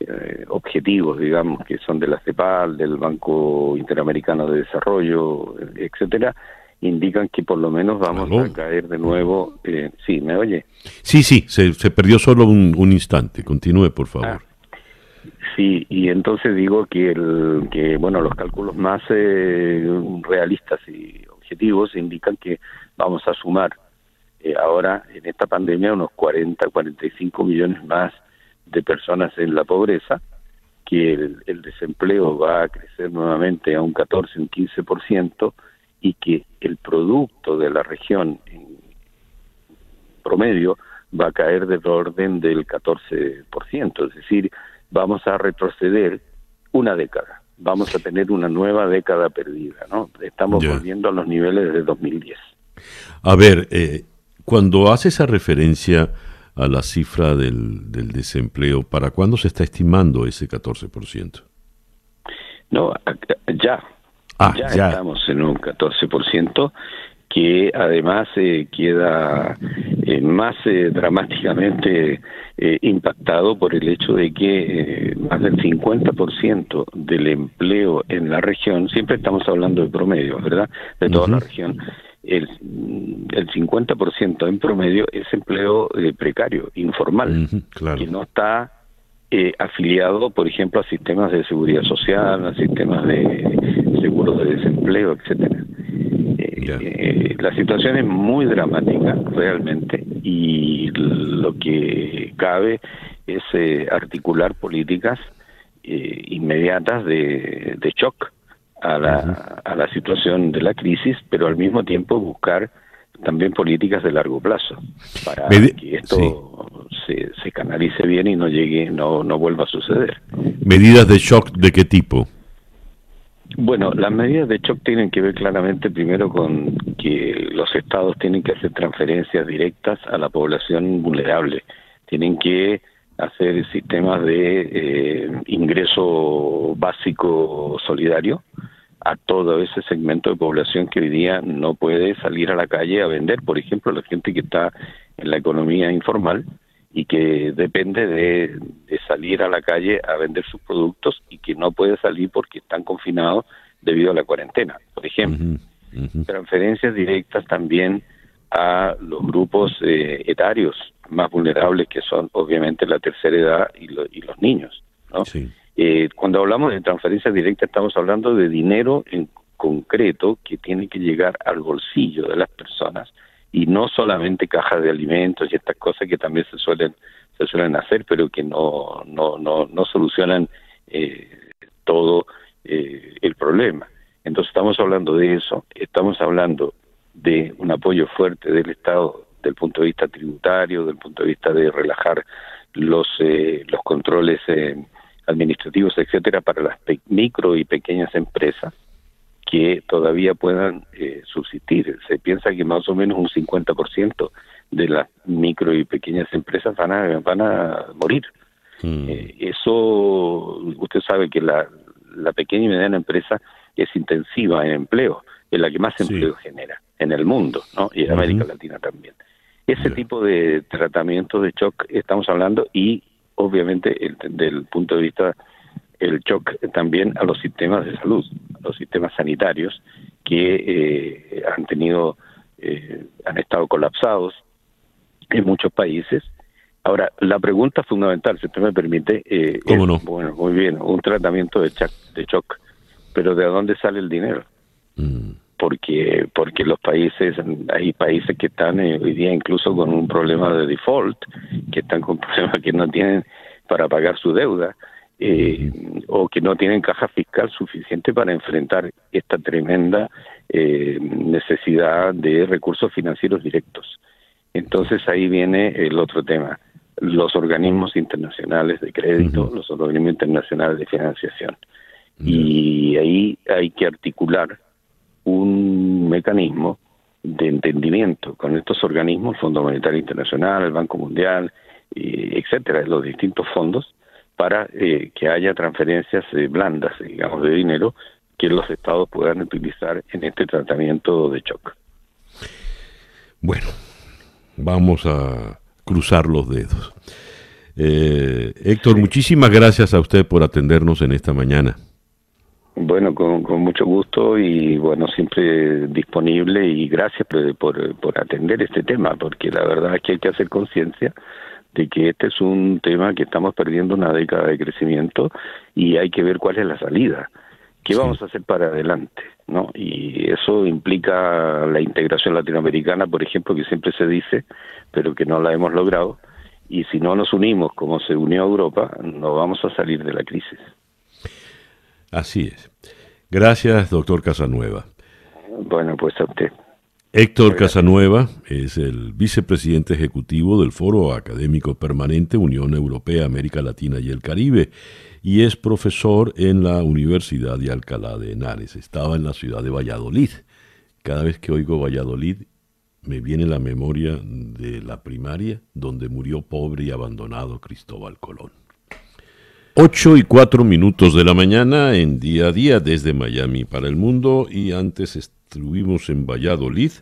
eh, objetivos, digamos, que son de la CEPAL, del Banco Interamericano de Desarrollo, etcétera, indican que por lo menos vamos a caer de nuevo. Eh, sí, ¿me oye? Sí, sí, se, se perdió solo un, instante. Continúe, por favor. Ah, sí, y entonces digo que, el, que bueno, los cálculos más realistas y objetivos indican que vamos a sumar eh, ahora en esta pandemia unos 40, 45 millones más de personas en la pobreza, que el, desempleo va a crecer nuevamente a un 14, un 15%, y que el producto de la región en promedio va a caer del orden del 14%, es decir, vamos a retroceder una década, vamos a tener una nueva década perdida, ¿no? Estamos volviendo a los niveles de 2010. A ver, eh, cuando hace esa referencia a la cifra del, desempleo, ¿para cuándo se está estimando ese 14%? No, ya. Ah, ya, estamos en un 14% que además eh, queda eh, más eh, dramáticamente impactado por el hecho de que más del 50% del empleo en la región, siempre estamos hablando de promedio, ¿verdad? De toda la región, el, el 50% en promedio es empleo eh, precario, informal, que no está eh, afiliado, por ejemplo, a sistemas de seguridad social, a sistemas de seguros de desempleo, etcétera. Eh, la situación es muy dramática realmente y lo que cabe es articular políticas inmediatas de, de shock a la, a la situación de la crisis, pero al mismo tiempo buscar también políticas de largo plazo para que esto se, se, canalice bien y no llegue, no, no vuelva a suceder. ¿Medidas de shock de qué tipo? Bueno, las medidas de shock tienen que ver claramente primero con que los estados tienen que hacer transferencias directas a la población vulnerable. Tienen que hacer sistemas de eh, ingreso básico solidario a todo ese segmento de población que hoy día no puede salir a la calle a vender, por ejemplo, la gente que está en la economía informal y que depende de, salir a la calle a vender sus productos y que no puede salir porque están confinados debido a la cuarentena, por ejemplo. Transferencias directas también a los grupos eh, etarios más vulnerables que son obviamente la tercera edad y, y los niños, ¿no? Eh, cuando hablamos de transferencia directa estamos hablando de dinero en concreto que tiene que llegar al bolsillo de las personas y no solamente cajas de alimentos y estas cosas que también se suelen se suelen hacer pero que no no no, no solucionan eh, todo eh, el problema. Entonces estamos hablando de eso estamos hablando de un apoyo fuerte del Estado del punto de vista tributario del punto de vista de relajar los eh, los controles administrativos etcétera para las micro y pequeñas empresas que todavía puedan eh, subsistir. Se piensa que más o menos un 50% de las micro y pequeñas empresas van a, van a morir. Mm. Eh, eso, usted sabe que la, la pequeña y mediana empresa es intensiva en empleo, es la que más empleo genera en el mundo, ¿no? Y en América Latina también. Ese tipo de tratamiento de shock estamos hablando y obviamente el, del punto de vista el shock también a los sistemas de salud, a los sistemas sanitarios que eh, han tenido, eh, han estado colapsados en muchos países. Ahora, la pregunta fundamental, si usted me permite, eh, ¿Cómo no? bueno, muy bien, un tratamiento de shock, de shock, pero ¿de dónde sale el dinero? Mm. Porque porque los países, hay países que están hoy día incluso con un problema de default, que están con problemas que no tienen para pagar su deuda eh, o que no tienen caja fiscal suficiente para enfrentar esta tremenda eh, necesidad de recursos financieros directos. Entonces ahí viene el otro tema, los organismos internacionales de crédito, los organismos internacionales de financiación. Y ahí hay que articular un mecanismo de entendimiento con estos organismos, el Fondo Monetario Internacional, el Banco Mundial, etcétera, los distintos fondos, para eh, que haya transferencias eh, blandas, digamos, de dinero que los estados puedan utilizar en este tratamiento de shock. Bueno, vamos a cruzar los dedos. Eh, Héctor, muchísimas gracias a usted por atendernos en esta mañana. Bueno, con, mucho gusto y bueno, siempre disponible y gracias por, por, por atender este tema, porque la verdad es que hay que hacer conciencia de que este es un tema que estamos perdiendo una década de crecimiento y hay que ver cuál es la salida. ¿Qué vamos a hacer para adelante? ¿no? Y eso implica la integración latinoamericana, por ejemplo, que siempre se dice, pero que no la hemos logrado. Y si no nos unimos como se unió Europa, no vamos a salir de la crisis. Así es. Gracias, doctor Casanueva. Bueno, pues a usted. Héctor Casanueva es el vicepresidente ejecutivo del Foro Académico Permanente Unión Europea, América Latina y el Caribe y es profesor en la Universidad de Alcalá de Henares. Estaba en la ciudad de Valladolid. Cada vez que oigo Valladolid me viene la memoria de la primaria donde murió pobre y abandonado Cristóbal Colón. Ocho y cuatro minutos de la mañana en día a día desde Miami para el mundo y antes estuvimos en Valladolid,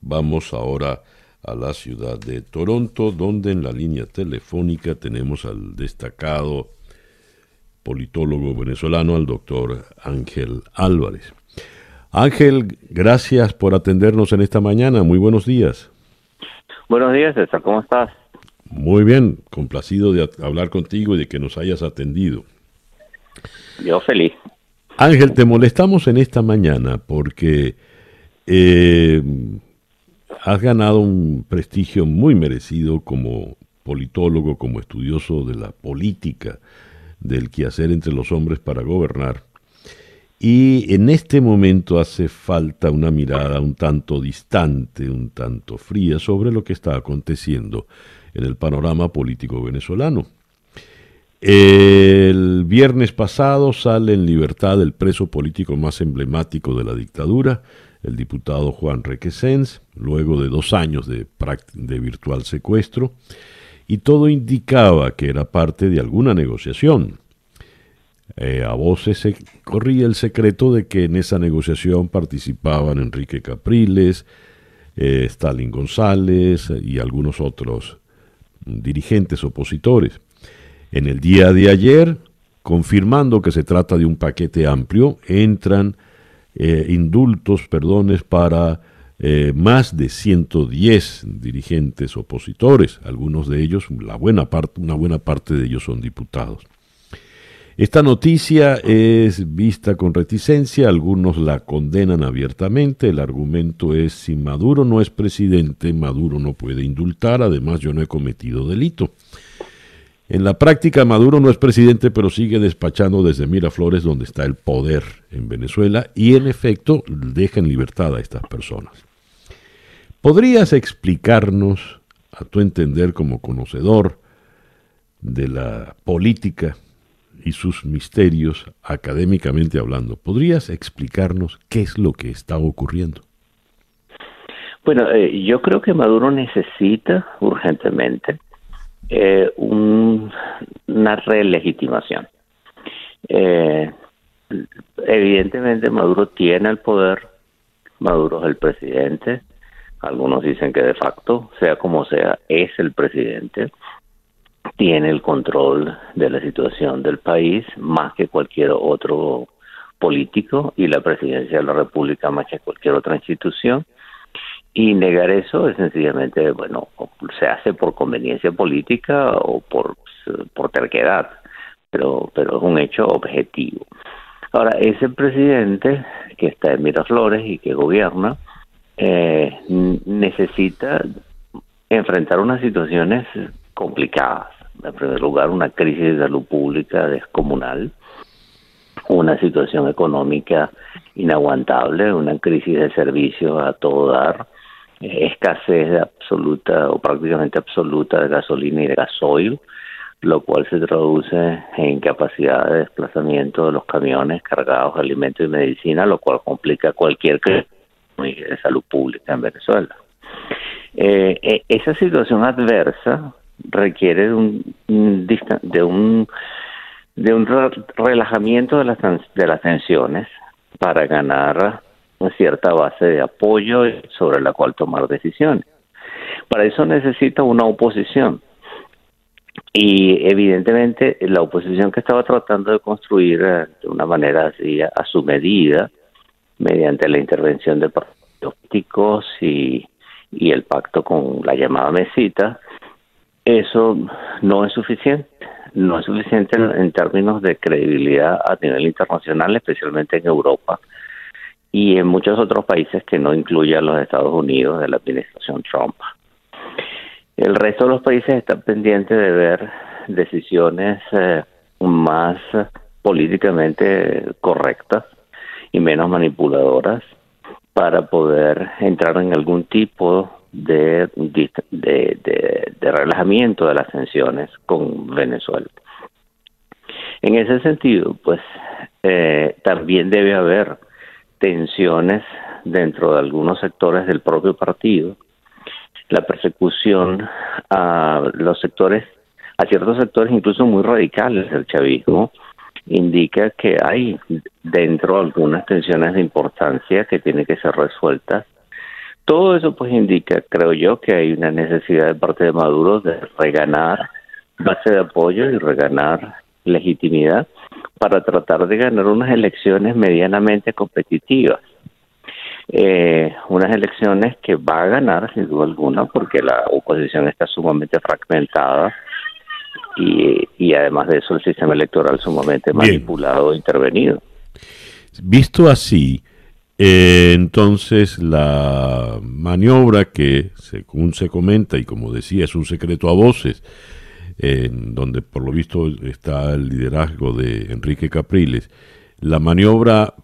vamos ahora a la ciudad de Toronto, donde en la línea telefónica tenemos al destacado politólogo venezolano, al doctor Ángel Álvarez. Ángel, gracias por atendernos en esta mañana. Muy buenos días. Buenos días, César. ¿Cómo estás? Muy bien, complacido de hablar contigo y de que nos hayas atendido. Yo feliz. Ángel, te molestamos en esta mañana porque eh, has ganado un prestigio muy merecido como politólogo, como estudioso de la política, del quehacer entre los hombres para gobernar. Y en este momento hace falta una mirada un tanto distante, un tanto fría sobre lo que está aconteciendo en el panorama político venezolano. El viernes pasado sale en libertad el preso político más emblemático de la dictadura, el diputado Juan Requesens, luego de dos años de, de virtual secuestro, y todo indicaba que era parte de alguna negociación. Eh, a voces se corría el secreto de que en esa negociación participaban Enrique Capriles, eh, Stalin González y algunos otros dirigentes opositores. En el día de ayer, confirmando que se trata de un paquete amplio, entran eh, indultos, perdones para eh, más de 110 dirigentes opositores, algunos de ellos, la buena parte, una buena parte de ellos son diputados. Esta noticia es vista con reticencia, algunos la condenan abiertamente, el argumento es si Maduro no es presidente, Maduro no puede indultar, además yo no he cometido delito. En la práctica, Maduro no es presidente, pero sigue despachando desde Miraflores, donde está el poder en Venezuela, y en efecto deja en libertad a estas personas. ¿Podrías explicarnos, a tu entender como conocedor de la política y sus misterios, académicamente hablando, ¿podrías explicarnos qué es lo que está ocurriendo? Bueno, eh, yo creo que Maduro necesita urgentemente eh, una relegitimación. Eh, evidentemente Maduro tiene el poder, Maduro es el presidente, algunos dicen que de facto, sea como sea, es el presidente, tiene el control de la situación del país más que cualquier otro político y la presidencia de la República más que cualquier otra institución y negar eso es sencillamente, bueno, se hace por conveniencia política o por, por terquedad, pero, pero es un hecho objetivo. Ahora, ese presidente que está en Miraflores y que gobierna, eh, necesita enfrentar unas situaciones complicadas. En primer lugar, una crisis de salud pública descomunal, una situación económica inaguantable, una crisis de servicios a todo dar, escasez absoluta o prácticamente absoluta de gasolina y de gasoil, lo cual se traduce en capacidad de desplazamiento de los camiones cargados de alimentos y medicina, lo cual complica cualquier de salud pública en Venezuela. Eh, e, esa situación adversa requiere de un, de un de un relajamiento de las de las tensiones para ganar cierta base de apoyo sobre la cual tomar decisiones. Para eso necesita una oposición. Y evidentemente la oposición que estaba tratando de construir eh, de una manera así a su medida, mediante la intervención de partidos políticos y, y el pacto con la llamada mesita, eso no es suficiente. No es suficiente en términos de credibilidad a nivel internacional, especialmente en Europa y en muchos otros países que no incluyan los Estados Unidos de la administración Trump. El resto de los países están pendientes de ver decisiones eh, más políticamente correctas y menos manipuladoras para poder entrar en algún tipo de, de, de relajamiento de las tensiones con Venezuela. En ese sentido, pues eh, también debe haber tensiones dentro de algunos sectores del propio partido, la persecución a los sectores, a ciertos sectores incluso muy radicales del chavismo, indica que hay dentro algunas tensiones de importancia que tienen que ser resueltas. Todo eso pues indica, creo yo, que hay una necesidad de parte de Maduro de reganar base de apoyo y reganar legitimidad para tratar de ganar unas elecciones medianamente competitivas. Eh, unas elecciones que va a ganar sin duda alguna porque la oposición está sumamente fragmentada y, y además de eso el sistema electoral sumamente manipulado e intervenido. Visto así, eh, entonces la maniobra que según se comenta y como decía es un secreto a voces, en donde por lo visto está el liderazgo de Enrique Capriles, la maniobra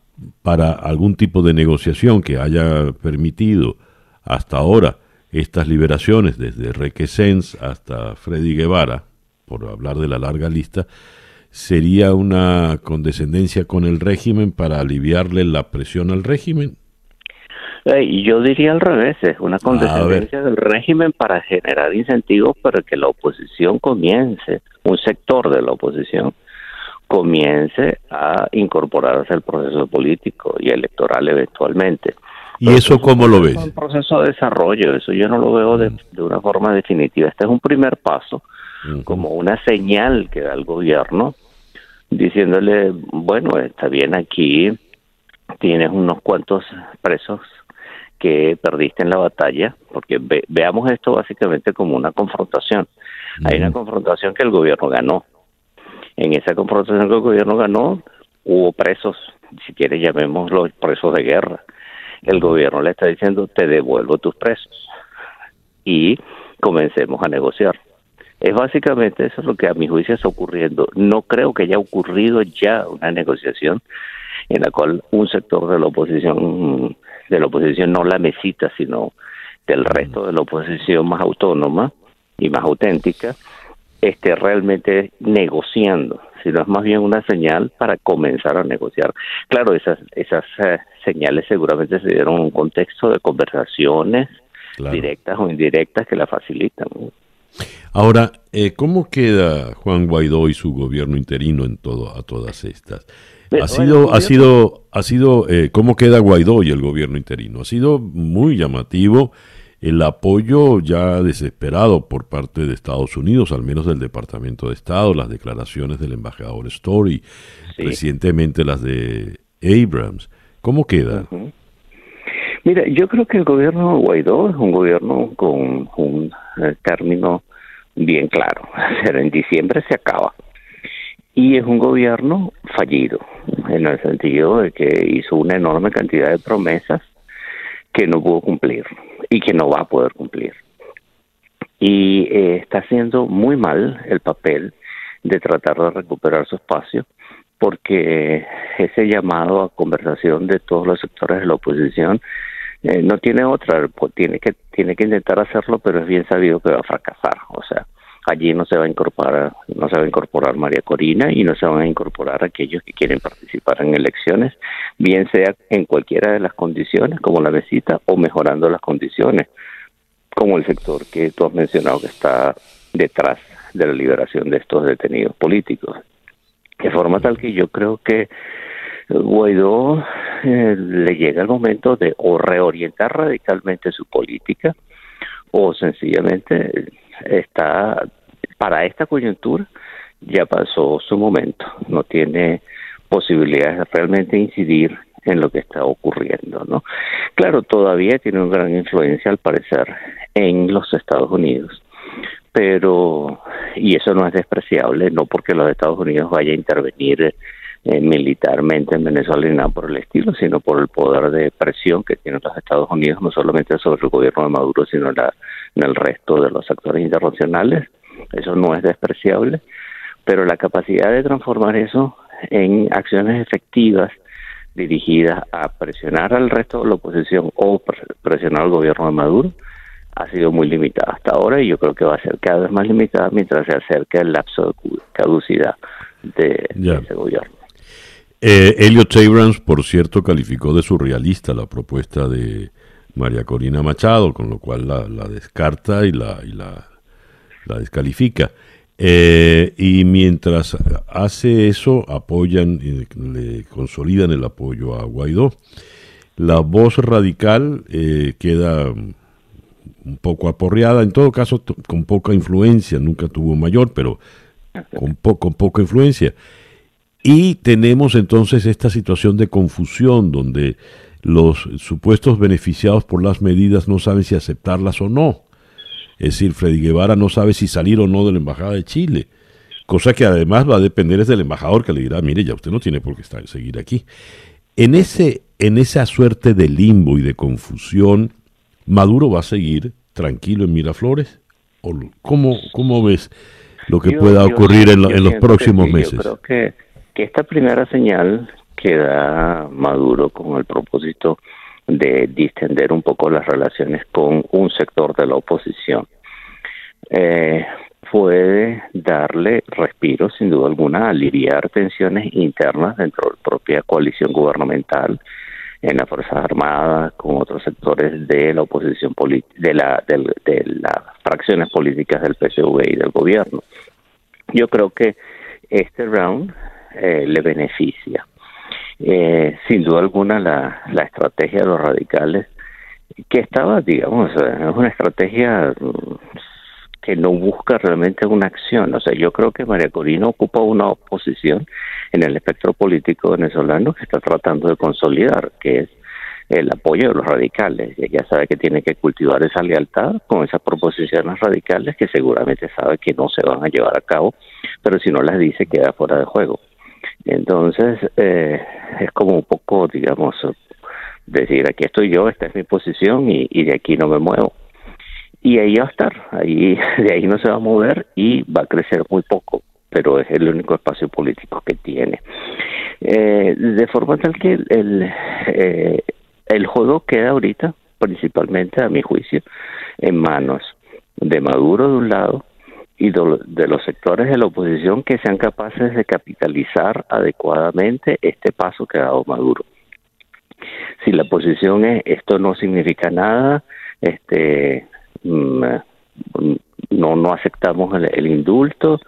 para algún tipo de negociación que haya permitido hasta ahora estas liberaciones, desde Requesens hasta Freddy Guevara, por hablar de la larga lista, sería una condescendencia con el régimen para aliviarle la presión al régimen y yo diría al revés, es una condescendencia del régimen para generar incentivos para que la oposición comience, un sector de la oposición comience a incorporarse al proceso político y electoral eventualmente. ¿Y eso cómo lo ves? Es un proceso de desarrollo, eso yo no lo veo de, de una forma definitiva. Este es un primer paso, como una señal que da el gobierno, diciéndole, bueno, está bien aquí, tienes unos cuantos presos que perdiste en la batalla, porque veamos esto básicamente como una confrontación. Hay una confrontación que el gobierno ganó En esa confrontación que el gobierno ganó, hubo presos, si quieres llamémoslos presos de guerra. El gobierno le está diciendo, te devuelvo tus presos y comencemos a negociar. Es básicamente eso lo que a mi juicio está ocurriendo. No creo que haya ocurrido ya una negociación en la cual un sector de la oposición de la oposición no la necesita, sino del resto de la oposición más autónoma y más auténtica esté realmente negociando, sino es más bien una señal para comenzar a negociar. Claro, esas esas eh, señales seguramente se dieron en un contexto de conversaciones directas o indirectas que la facilitan. Ahora, eh, ¿cómo queda Juan Guaidó y su gobierno interino en todo a todas estas? Ha sido, ha sido, ha sido, eh, ¿cómo queda Guaidó y el gobierno interino? Ha sido muy llamativo el apoyo ya desesperado por parte de Estados Unidos, al menos del Departamento de Estado, las declaraciones del embajador Story, recientemente las de Abrams. ¿Cómo queda? Mira, yo creo que el gobierno Guaidó es un gobierno con un eh, término bien claro. En diciembre se acaba. Y es un gobierno fallido, en el sentido de que hizo una enorme cantidad de promesas que no pudo cumplir y que no va a poder cumplir. Y eh, está haciendo muy mal el papel de tratar de recuperar su espacio porque ese llamado a conversación de todos los sectores de la oposición eh, no tiene otra, pues tiene que tiene que intentar hacerlo, pero es bien sabido que va a fracasar. O sea, allí no se va a incorporar no se va a incorporar María Corina y no se van a incorporar aquellos que quieren participar en elecciones, bien sea en cualquiera de las condiciones, como la visita, o mejorando las condiciones, como el sector que tú has mencionado que está detrás de la liberación de estos detenidos políticos. De forma tal que yo creo que Guaidó eh, le llega el momento de o reorientar radicalmente su política o sencillamente está para esta coyuntura ya pasó su momento, no tiene posibilidades de realmente incidir en lo que está ocurriendo, ¿no? Claro, todavía tiene una gran influencia al parecer en los Estados Unidos, pero y eso no es despreciable, no porque los Estados Unidos vaya a intervenir eh, militarmente en Venezuela y nada por el estilo, sino por el poder de presión que tienen los Estados Unidos, no solamente sobre el gobierno de Maduro, sino en, el resto de los actores internacionales. Eso no es despreciable, pero la capacidad de transformar eso en acciones efectivas dirigidas a presionar al resto de la oposición o presionar al gobierno de Maduro ha sido muy limitada hasta ahora y yo creo que va a ser cada vez más limitada mientras se acerca el lapso de caducidad de ese gobierno. Eh, Elliot Abrams, por cierto, calificó de surrealista la propuesta de María Corina Machado, con lo cual la, descarta y la, la, descalifica. Eh, y mientras hace eso, apoyan y le consolidan el apoyo a Guaidó. La voz radical eh, queda un poco aporreada, en todo caso con poca influencia, nunca tuvo mayor, pero con, con poca influencia. Y tenemos entonces esta situación de confusión donde los supuestos beneficiados por las medidas no saben si aceptarlas o no. Es decir, Freddy Guevara no sabe si salir o no de la Embajada de Chile, cosa que además va a depender del embajador que le dirá, mire, ya usted no tiene por qué estar, seguir aquí. En, ese, en esa suerte de limbo y de confusión, Maduro va a seguir tranquilo en Miraflores. ¿O cómo, ¿Cómo ves lo que pueda ocurrir en, en, los próximos meses? Yo creo que que esta primera señal que da Maduro con el propósito de distender un poco las relaciones con un sector de la oposición eh, puede darle respiro, sin duda alguna, aliviar tensiones internas dentro de la propia coalición gubernamental, en las Fuerzas Armadas, con otros sectores de la oposición de, la, de las fracciones políticas del PSV y del gobierno. Yo creo que este round eh, le beneficia. Eh, sin duda alguna la, la estrategia de los radicales, que estaba, digamos, eh, es una estrategia mm, que no busca realmente una acción. O sea, yo creo que María Corina ocupa una oposición en el espectro político venezolano que está tratando de consolidar, que es el apoyo de los radicales. Ella sabe que tiene que cultivar esa lealtad con esas proposiciones radicales que seguramente sabe que no se van a llevar a cabo, pero si no las dice queda fuera de juego. Entonces, eh, es como un poco, digamos, decir, aquí estoy yo, esta es mi posición y, y de aquí no me muevo. Y ahí va a estar, ahí, de ahí no se va a mover y va a crecer muy poco, pero es el único espacio político que tiene. Eh, de forma tal que el, eh, el juego queda ahorita, principalmente a mi juicio, en manos de Maduro de un lado y de los sectores de la oposición que sean capaces de capitalizar adecuadamente este paso que ha dado Maduro. Si la posición es esto no significa nada, este mm, no no aceptamos el, indulto,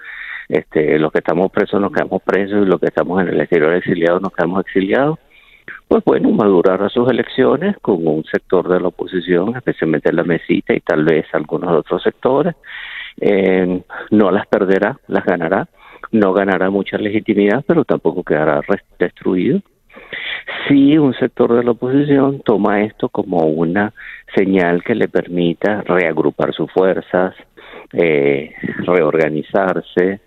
este los que estamos presos nos quedamos presos y los que estamos en el exterior exiliados nos quedamos exiliados, pues bueno, madurar sus elecciones con un sector de la oposición, especialmente la mesita y tal vez algunos otros sectores. Eh, no las perderá, las ganará. No ganará mucha legitimidad, pero tampoco quedará destruido. Si un sector de la oposición toma esto como una señal que le permita reagrupar sus fuerzas, eh, reorganizarse,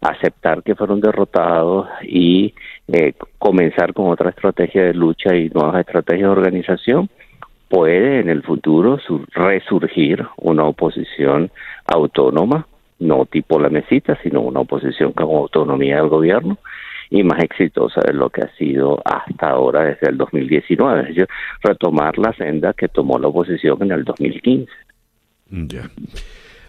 aceptar que fueron derrotados y eh, comenzar con otra estrategia de lucha y nuevas estrategias de organización, puede en el futuro resurgir una oposición autónoma, no tipo la mesita, sino una oposición con autonomía del gobierno y más exitosa de lo que ha sido hasta ahora desde el 2019, es decir, retomar la senda que tomó la oposición en el 2015. Ya.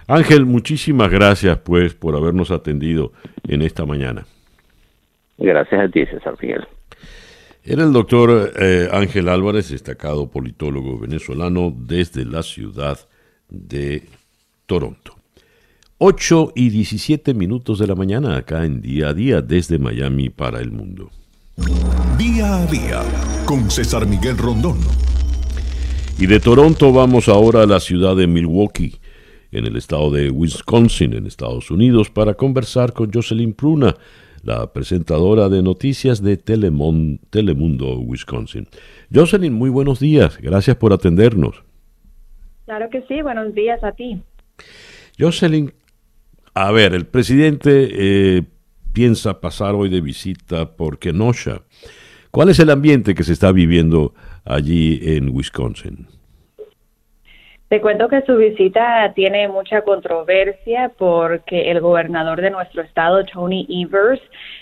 Ángel, muchísimas gracias pues por habernos atendido en esta mañana. Gracias a ti, César Miguel. Era el doctor eh, Ángel Álvarez, destacado politólogo venezolano desde la ciudad de Toronto. 8 y 17 minutos de la mañana acá en Día a Día desde Miami para el mundo. Día a Día con César Miguel Rondón. Y de Toronto vamos ahora a la ciudad de Milwaukee en el estado de Wisconsin, en Estados Unidos, para conversar con Jocelyn Pruna, la presentadora de noticias de Telemundo Wisconsin. Jocelyn, muy buenos días. Gracias por atendernos. Claro que sí, buenos días a ti. Jocelyn, a ver, el presidente eh, piensa pasar hoy de visita por Kenosha. ¿Cuál es el ambiente que se está viviendo allí en Wisconsin? Te cuento que su visita tiene mucha controversia porque el gobernador de nuestro estado, Tony Evers,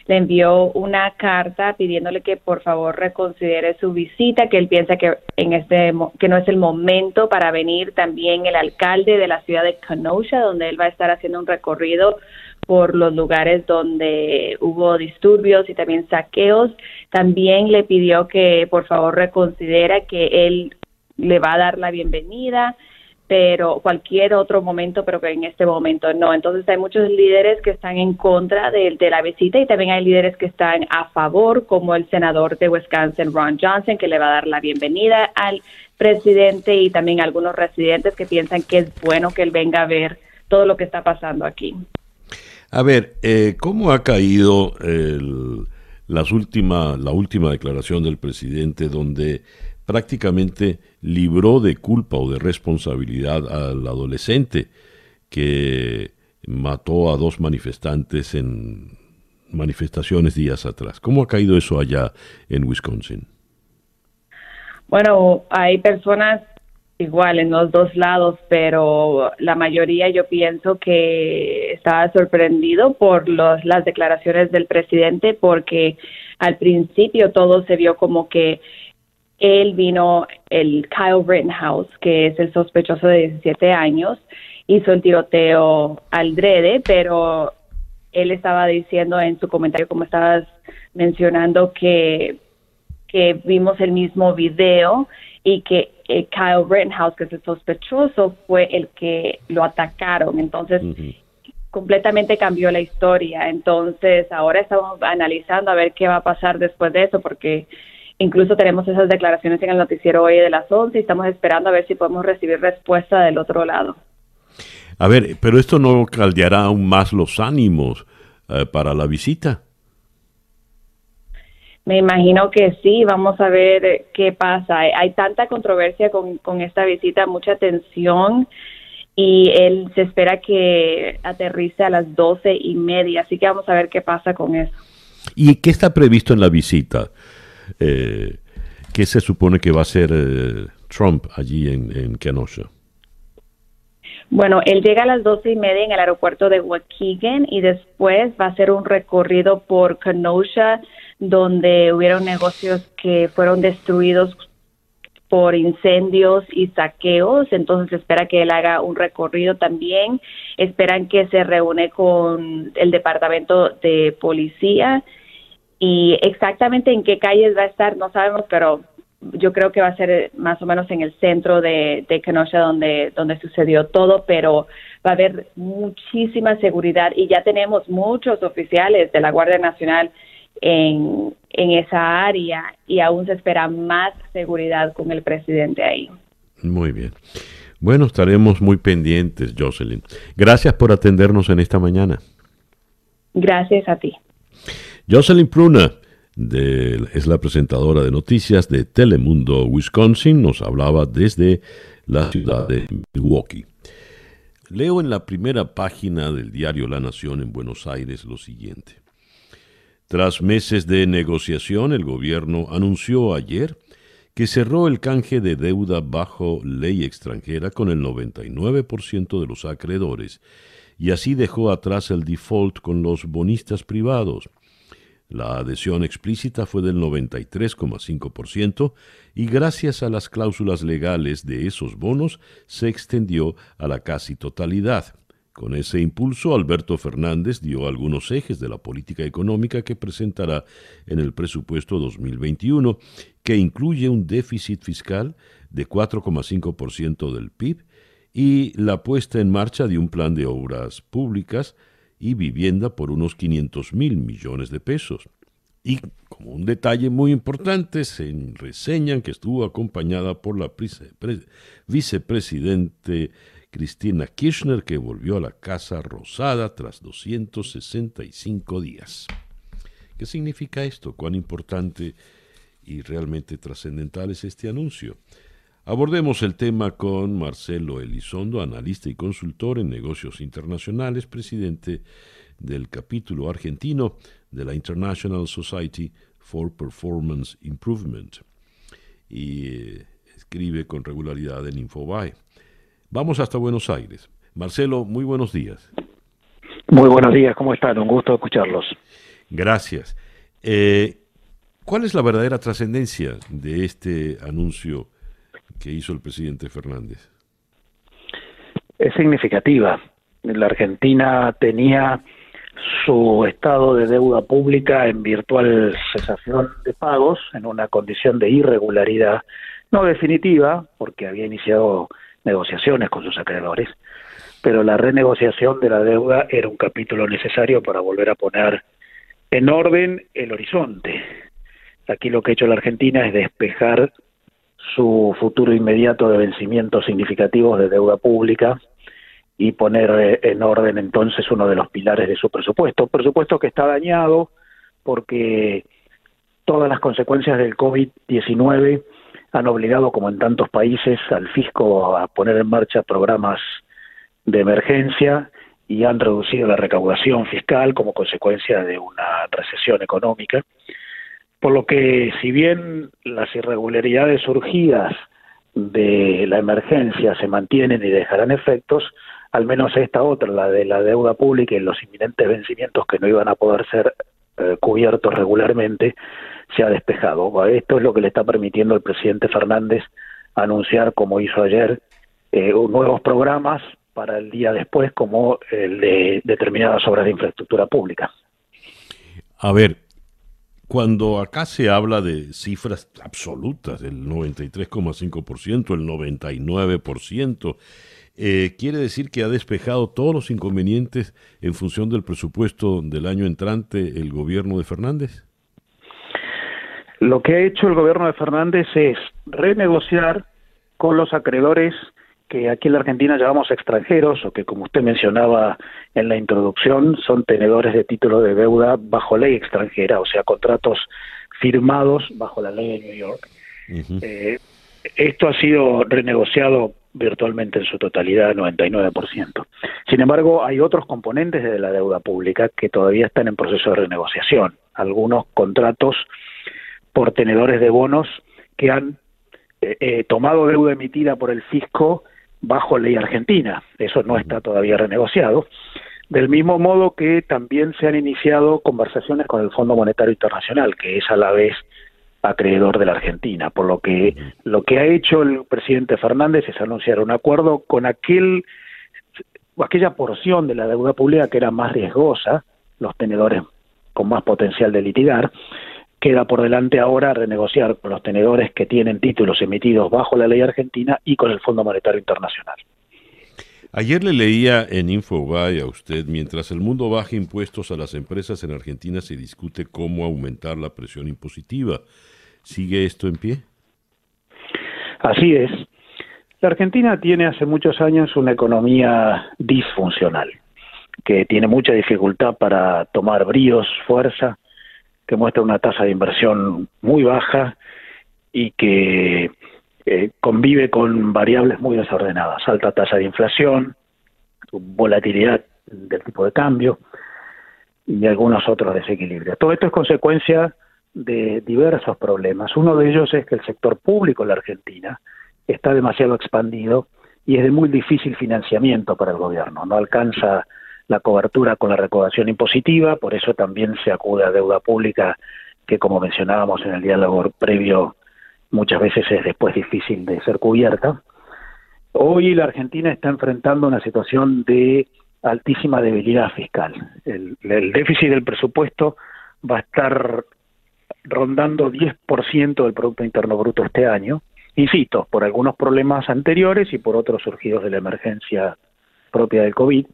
le envió una carta pidiéndole que por favor reconsidere su visita, que él piensa que en este que no es el momento para venir. También el alcalde de la ciudad de Kenosha, donde él va a estar haciendo un recorrido por los lugares donde hubo disturbios y también saqueos, también le pidió que por favor reconsidera que él le va a dar la bienvenida pero cualquier otro momento, pero que en este momento no. Entonces hay muchos líderes que están en contra de, de, la visita y también hay líderes que están a favor, como el senador de Wisconsin, Ron Johnson, que le va a dar la bienvenida al presidente y también algunos residentes que piensan que es bueno que él venga a ver todo lo que está pasando aquí. A ver, eh, ¿cómo ha caído el, las última, la última declaración del presidente donde prácticamente libró de culpa o de responsabilidad al adolescente que mató a dos manifestantes en manifestaciones días atrás. ¿Cómo ha caído eso allá en Wisconsin? Bueno, hay personas igual en los dos lados, pero la mayoría yo pienso que estaba sorprendido por los, las declaraciones del presidente porque al principio todo se vio como que él vino, el Kyle Rittenhouse, que es el sospechoso de 17 años, hizo el tiroteo al drede, pero él estaba diciendo en su comentario, como estabas mencionando, que, que vimos el mismo video y que eh, Kyle Rittenhouse, que es el sospechoso, fue el que lo atacaron. Entonces, completamente cambió la historia. Entonces, ahora estamos analizando a ver qué va a pasar después de eso, porque Incluso tenemos esas declaraciones en el noticiero hoy de las 11 y estamos esperando a ver si podemos recibir respuesta del otro lado. A ver, pero esto no caldeará aún más los ánimos eh, para la visita. Me imagino que sí, vamos a ver qué pasa. Hay, tanta controversia con, con esta visita, mucha tensión y él se espera que aterrice a las doce y media, así que vamos a ver qué pasa con eso. ¿Y qué está previsto en la visita? Eh, ¿Qué se supone que va a hacer eh, Trump allí en, en Kenosha? Bueno, él llega a las doce y media en el aeropuerto de Waukegan y después va a hacer un recorrido por Kenosha, donde hubieron negocios que fueron destruidos por incendios y saqueos, entonces espera que él haga un recorrido también, esperan que se reúne con el departamento de policía y exactamente en qué calles va a estar no sabemos, pero yo creo que va a ser más o menos en el centro de, de Kenosha donde, donde sucedió todo, pero va a haber muchísima seguridad y ya tenemos muchos oficiales de la Guardia Nacional en, en esa área y aún se espera más seguridad con el presidente ahí. Muy bien. Bueno, estaremos muy pendientes, Jocelyn. Gracias por atendernos en esta mañana. Gracias a ti. Jocelyn Pruna es la presentadora de noticias de Telemundo Wisconsin, nos hablaba desde la ciudad de Milwaukee. Leo en la primera página del diario La Nación en Buenos Aires lo siguiente. Tras meses de negociación, el gobierno anunció ayer que cerró el canje de deuda bajo ley extranjera con el 99% de los acreedores y así dejó atrás el default con los bonistas privados. La adhesión explícita fue del 93,5% y gracias a las cláusulas legales de esos bonos se extendió a la casi totalidad. Con ese impulso, Alberto Fernández dio algunos ejes de la política económica que presentará en el presupuesto 2021, que incluye un déficit fiscal de 4,5% del PIB y la puesta en marcha de un plan de obras públicas y vivienda por unos 500 mil millones de pesos. Y como un detalle muy importante, se reseñan que estuvo acompañada por la vicepresidente Cristina Kirchner, que volvió a la Casa Rosada tras 265 días. ¿Qué significa esto? ¿Cuán importante y realmente trascendental es este anuncio? Abordemos el tema con Marcelo Elizondo, analista y consultor en negocios internacionales, presidente del capítulo argentino de la International Society for Performance Improvement y eh, escribe con regularidad en Infobae. Vamos hasta Buenos Aires. Marcelo, muy buenos días. Muy buenos días, ¿cómo están? Un gusto escucharlos. Gracias. Eh, ¿Cuál es la verdadera trascendencia de este anuncio que hizo el presidente Fernández? Es significativa. La Argentina tenía su estado de deuda pública en virtual cesación de pagos, en una condición de irregularidad no definitiva, porque había iniciado negociaciones con sus acreedores, pero la renegociación de la deuda era un capítulo necesario para volver a poner en orden el horizonte. Aquí lo que ha hecho la Argentina es despejar su futuro inmediato de vencimientos significativos de deuda pública y poner eh, en orden entonces uno de los pilares de su presupuesto. Un presupuesto que está dañado porque todas las consecuencias del COVID-19 han obligado, como en tantos países, al fisco a poner en marcha programas de emergencia y han reducido la recaudación fiscal como consecuencia de una recesión económica. Por lo que, si bien las irregularidades surgidas de la emergencia se mantienen y dejarán efectos, al menos esta otra, la de la deuda pública y los inminentes vencimientos que no iban a poder ser eh, cubiertos regularmente, se ha despejado. Esto es lo que le está permitiendo al presidente Fernández anunciar, como hizo ayer, eh, nuevos programas para el día después, como el de determinadas obras de infraestructura pública. A ver, cuando acá se habla de cifras absolutas, del 93,5%, el 99%, eh, quiere decir que ha despejado todos los inconvenientes en función del presupuesto del año entrante el gobierno de Fernández? Lo que ha hecho el gobierno de Fernández es renegociar con los acreedores que aquí en la Argentina llamamos extranjeros o que como usted mencionaba en la introducción son tenedores de título de deuda bajo ley extranjera, o sea, contratos firmados bajo la ley de New York. Eh, esto ha sido renegociado virtualmente en su totalidad, 99%. Sin embargo, hay otros componentes de la deuda pública que todavía están en proceso de renegociación. Algunos contratos por tenedores de bonos que han eh, eh, tomado deuda emitida por el fisco bajo ley argentina. Eso no está todavía renegociado. Del mismo modo que también se han iniciado conversaciones con el Fondo Monetario Internacional, que es a la vez acreedor de la Argentina, por lo que lo que ha hecho el presidente Fernández es anunciar un acuerdo con aquel aquella porción de la deuda pública que era más riesgosa, los tenedores con más potencial de litigar, queda por delante ahora renegociar con los tenedores que tienen títulos emitidos bajo la ley argentina y con el Fondo Monetario Internacional. Ayer le leía en Infobay a usted, mientras el mundo baja impuestos a las empresas en Argentina se discute cómo aumentar la presión impositiva. ¿Sigue esto en pie? Así es. La Argentina tiene hace muchos años una economía disfuncional, que tiene mucha dificultad para tomar bríos, fuerza, que muestra una tasa de inversión muy baja y que eh, convive con variables muy desordenadas, alta tasa de inflación, volatilidad del tipo de cambio y algunos otros desequilibrios. Todo esto es consecuencia de diversos problemas. Uno de ellos es que el sector público en la Argentina está demasiado expandido y es de muy difícil financiamiento para el gobierno. No alcanza la cobertura con la recaudación impositiva, por eso también se acude a deuda pública que, como mencionábamos en el diálogo previo, muchas veces es después difícil de ser cubierta. Hoy la Argentina está enfrentando una situación de altísima debilidad fiscal. El, déficit del presupuesto va a estar rondando 10% del Producto Interno Bruto este año, insisto, por algunos problemas anteriores y por otros surgidos de la emergencia propia del COVID.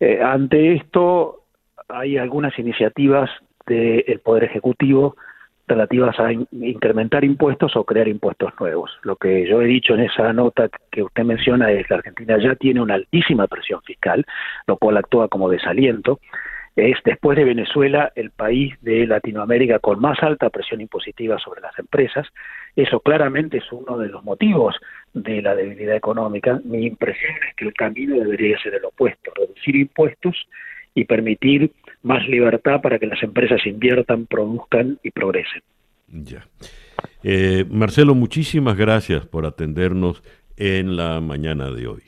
Eh, ante esto, hay algunas iniciativas del Poder Ejecutivo relativas a incrementar impuestos o crear impuestos nuevos. Lo que yo he dicho en esa nota que usted menciona es que Argentina ya tiene una altísima presión fiscal, lo cual actúa como desaliento es después de Venezuela el país de Latinoamérica con más alta presión impositiva sobre las empresas. Eso claramente es uno de los motivos de la debilidad económica. Mi impresión es que el camino debería ser el opuesto, reducir impuestos y permitir más libertad para que las empresas inviertan, produzcan y progresen. Ya. Eh, Marcelo, muchísimas gracias por atendernos en la mañana de hoy.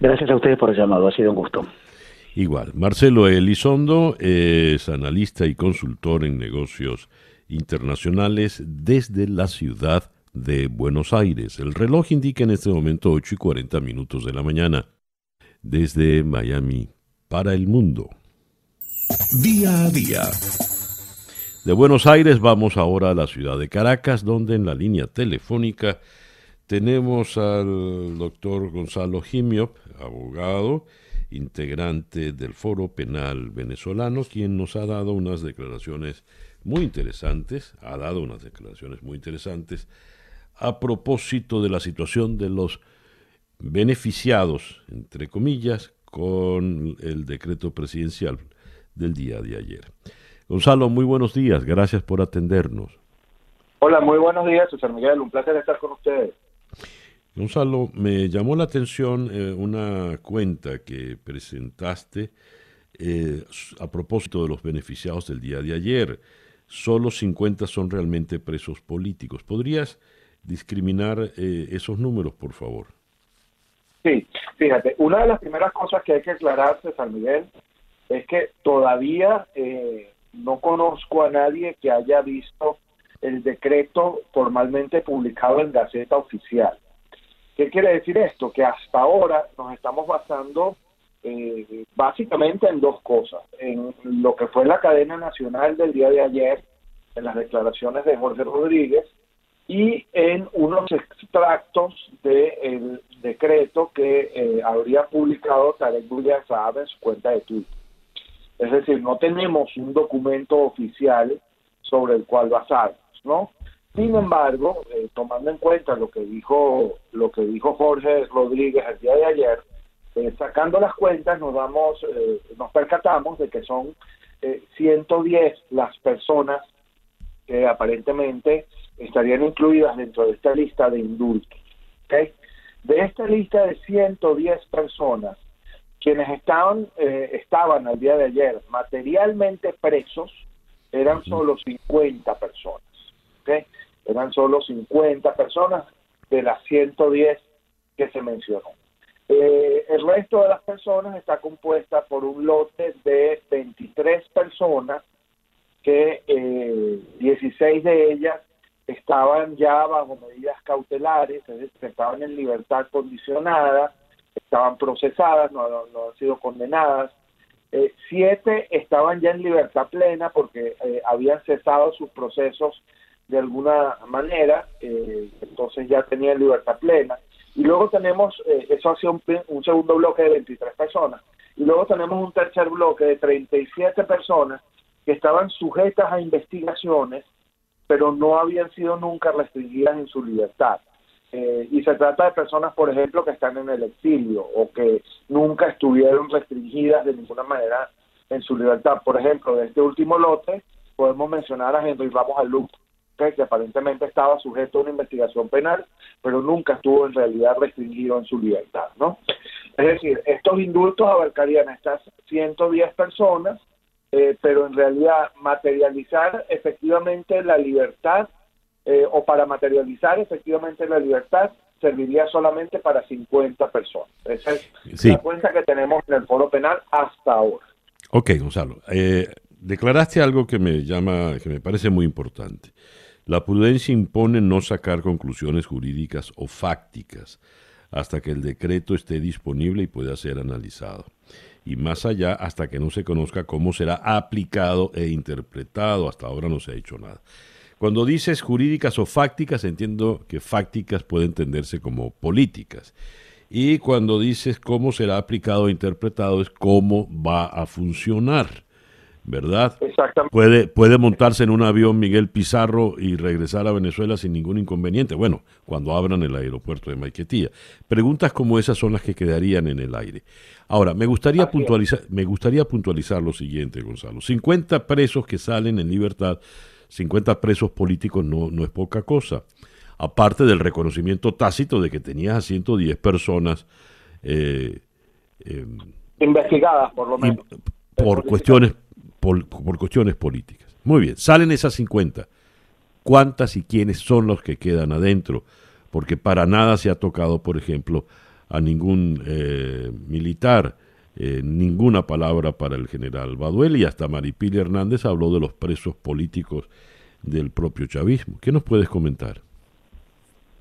Gracias a ustedes por el llamado, ha sido un gusto. Igual, Marcelo Elizondo es analista y consultor en negocios internacionales desde la ciudad de Buenos Aires. El reloj indica en este momento 8 y 40 minutos de la mañana. Desde Miami para el mundo. Día a día. De Buenos Aires vamos ahora a la ciudad de Caracas, donde en la línea telefónica tenemos al doctor Gonzalo Jimio, abogado, integrante del Foro Penal Venezolano, quien nos ha dado unas declaraciones muy interesantes, ha dado unas declaraciones muy interesantes a propósito de la situación de los beneficiados, entre comillas, con el decreto presidencial del día de ayer. Gonzalo, muy buenos días, gracias por atendernos. Hola, muy buenos días, César Miguel, un placer estar con ustedes. Gonzalo, me llamó la atención eh, una cuenta que presentaste eh, a propósito de los beneficiados del día de ayer. Solo 50 son realmente presos políticos. ¿Podrías discriminar eh, esos números, por favor? Sí, fíjate, una de las primeras cosas que hay que aclararse, San Miguel, es que todavía no conozco a nadie que haya visto el decreto formalmente publicado en Gaceta Oficial. ¿Qué quiere decir esto? Que hasta ahora nos estamos basando eh, básicamente en dos cosas. En lo que fue la cadena nacional del día de ayer, en las declaraciones de Jorge Rodríguez, y en unos extractos del decreto que eh, habría publicado Tarek William Saab en su cuenta de Twitter. Es decir, no tenemos un documento oficial sobre el cual basarnos, ¿no? Sin embargo, eh, tomando en cuenta lo que dijo lo que dijo Jorge Rodríguez el día de ayer, eh, sacando las cuentas nos damos eh, nos percatamos de que son 110 las personas que aparentemente estarían incluidas dentro de esta lista de indultos. De esta lista de 110 personas, quienes estaban, eh, estaban al día de ayer materialmente presos, eran solo 50 personas. Eran solo 50 personas de las 110 que se mencionó. Eh, el resto de las personas está compuesta por un lote de 23 personas que 16 eh, de ellas estaban ya bajo medidas cautelares, es decir, estaban en libertad condicionada, estaban procesadas, no, han sido condenadas. Eh, siete estaban ya en libertad plena porque habían cesado sus procesos de alguna manera, entonces ya tenían libertad plena. Y luego tenemos, eh, eso hace un, un segundo bloque de 23 personas. Y luego tenemos un tercer bloque de 37 personas que estaban sujetas a investigaciones, pero no habían sido nunca restringidas en su libertad. Eh, y se trata de personas, por ejemplo, que están en el exilio o que nunca estuvieron restringidas de ninguna manera en su libertad. Por ejemplo, de este último lote podemos mencionar a Henry Vamos al Luto, que aparentemente estaba sujeto a una investigación penal, pero nunca estuvo en realidad restringido en su libertad, ¿no? Es decir, estos indultos abarcarían a estas 110 personas, eh, pero en realidad materializar efectivamente la libertad eh, o para materializar efectivamente la libertad serviría solamente para 50 personas. Esa es la cuenta que tenemos en el foro penal hasta ahora. Ok, Gonzalo. Eh, declaraste algo que me llama, que me parece muy importante. La prudencia impone no sacar conclusiones jurídicas o fácticas hasta que el decreto esté disponible y pueda ser analizado. Y más allá, hasta que no se conozca cómo será aplicado e interpretado. Hasta ahora no se ha hecho nada. Cuando dices jurídicas o fácticas, entiendo que fácticas puede entenderse como políticas. Y cuando dices cómo será aplicado e interpretado, es cómo va a funcionar. ¿Verdad? Exactamente. Puede, puede montarse en un avión Miguel Pizarro y regresar a Venezuela sin ningún inconveniente. Bueno, cuando abran el aeropuerto de Maiquetía. Preguntas como esas son las que quedarían en el aire. Ahora, me gustaría, puntualizar, me gustaría puntualizar lo siguiente, Gonzalo. 50 presos que salen en libertad, 50 presos políticos no, no es poca cosa. Aparte del reconocimiento tácito de que tenías a 110 personas eh, eh, investigadas, por lo menos. Por cuestiones por, cuestiones políticas. Muy bien, salen esas 50. ¿Cuántas y quiénes son los que quedan adentro? Porque para nada se ha tocado, por ejemplo, a ningún eh, militar, eh, ninguna palabra para el general Baduel y hasta Maripili Hernández habló de los presos políticos del propio chavismo. ¿Qué nos puedes comentar?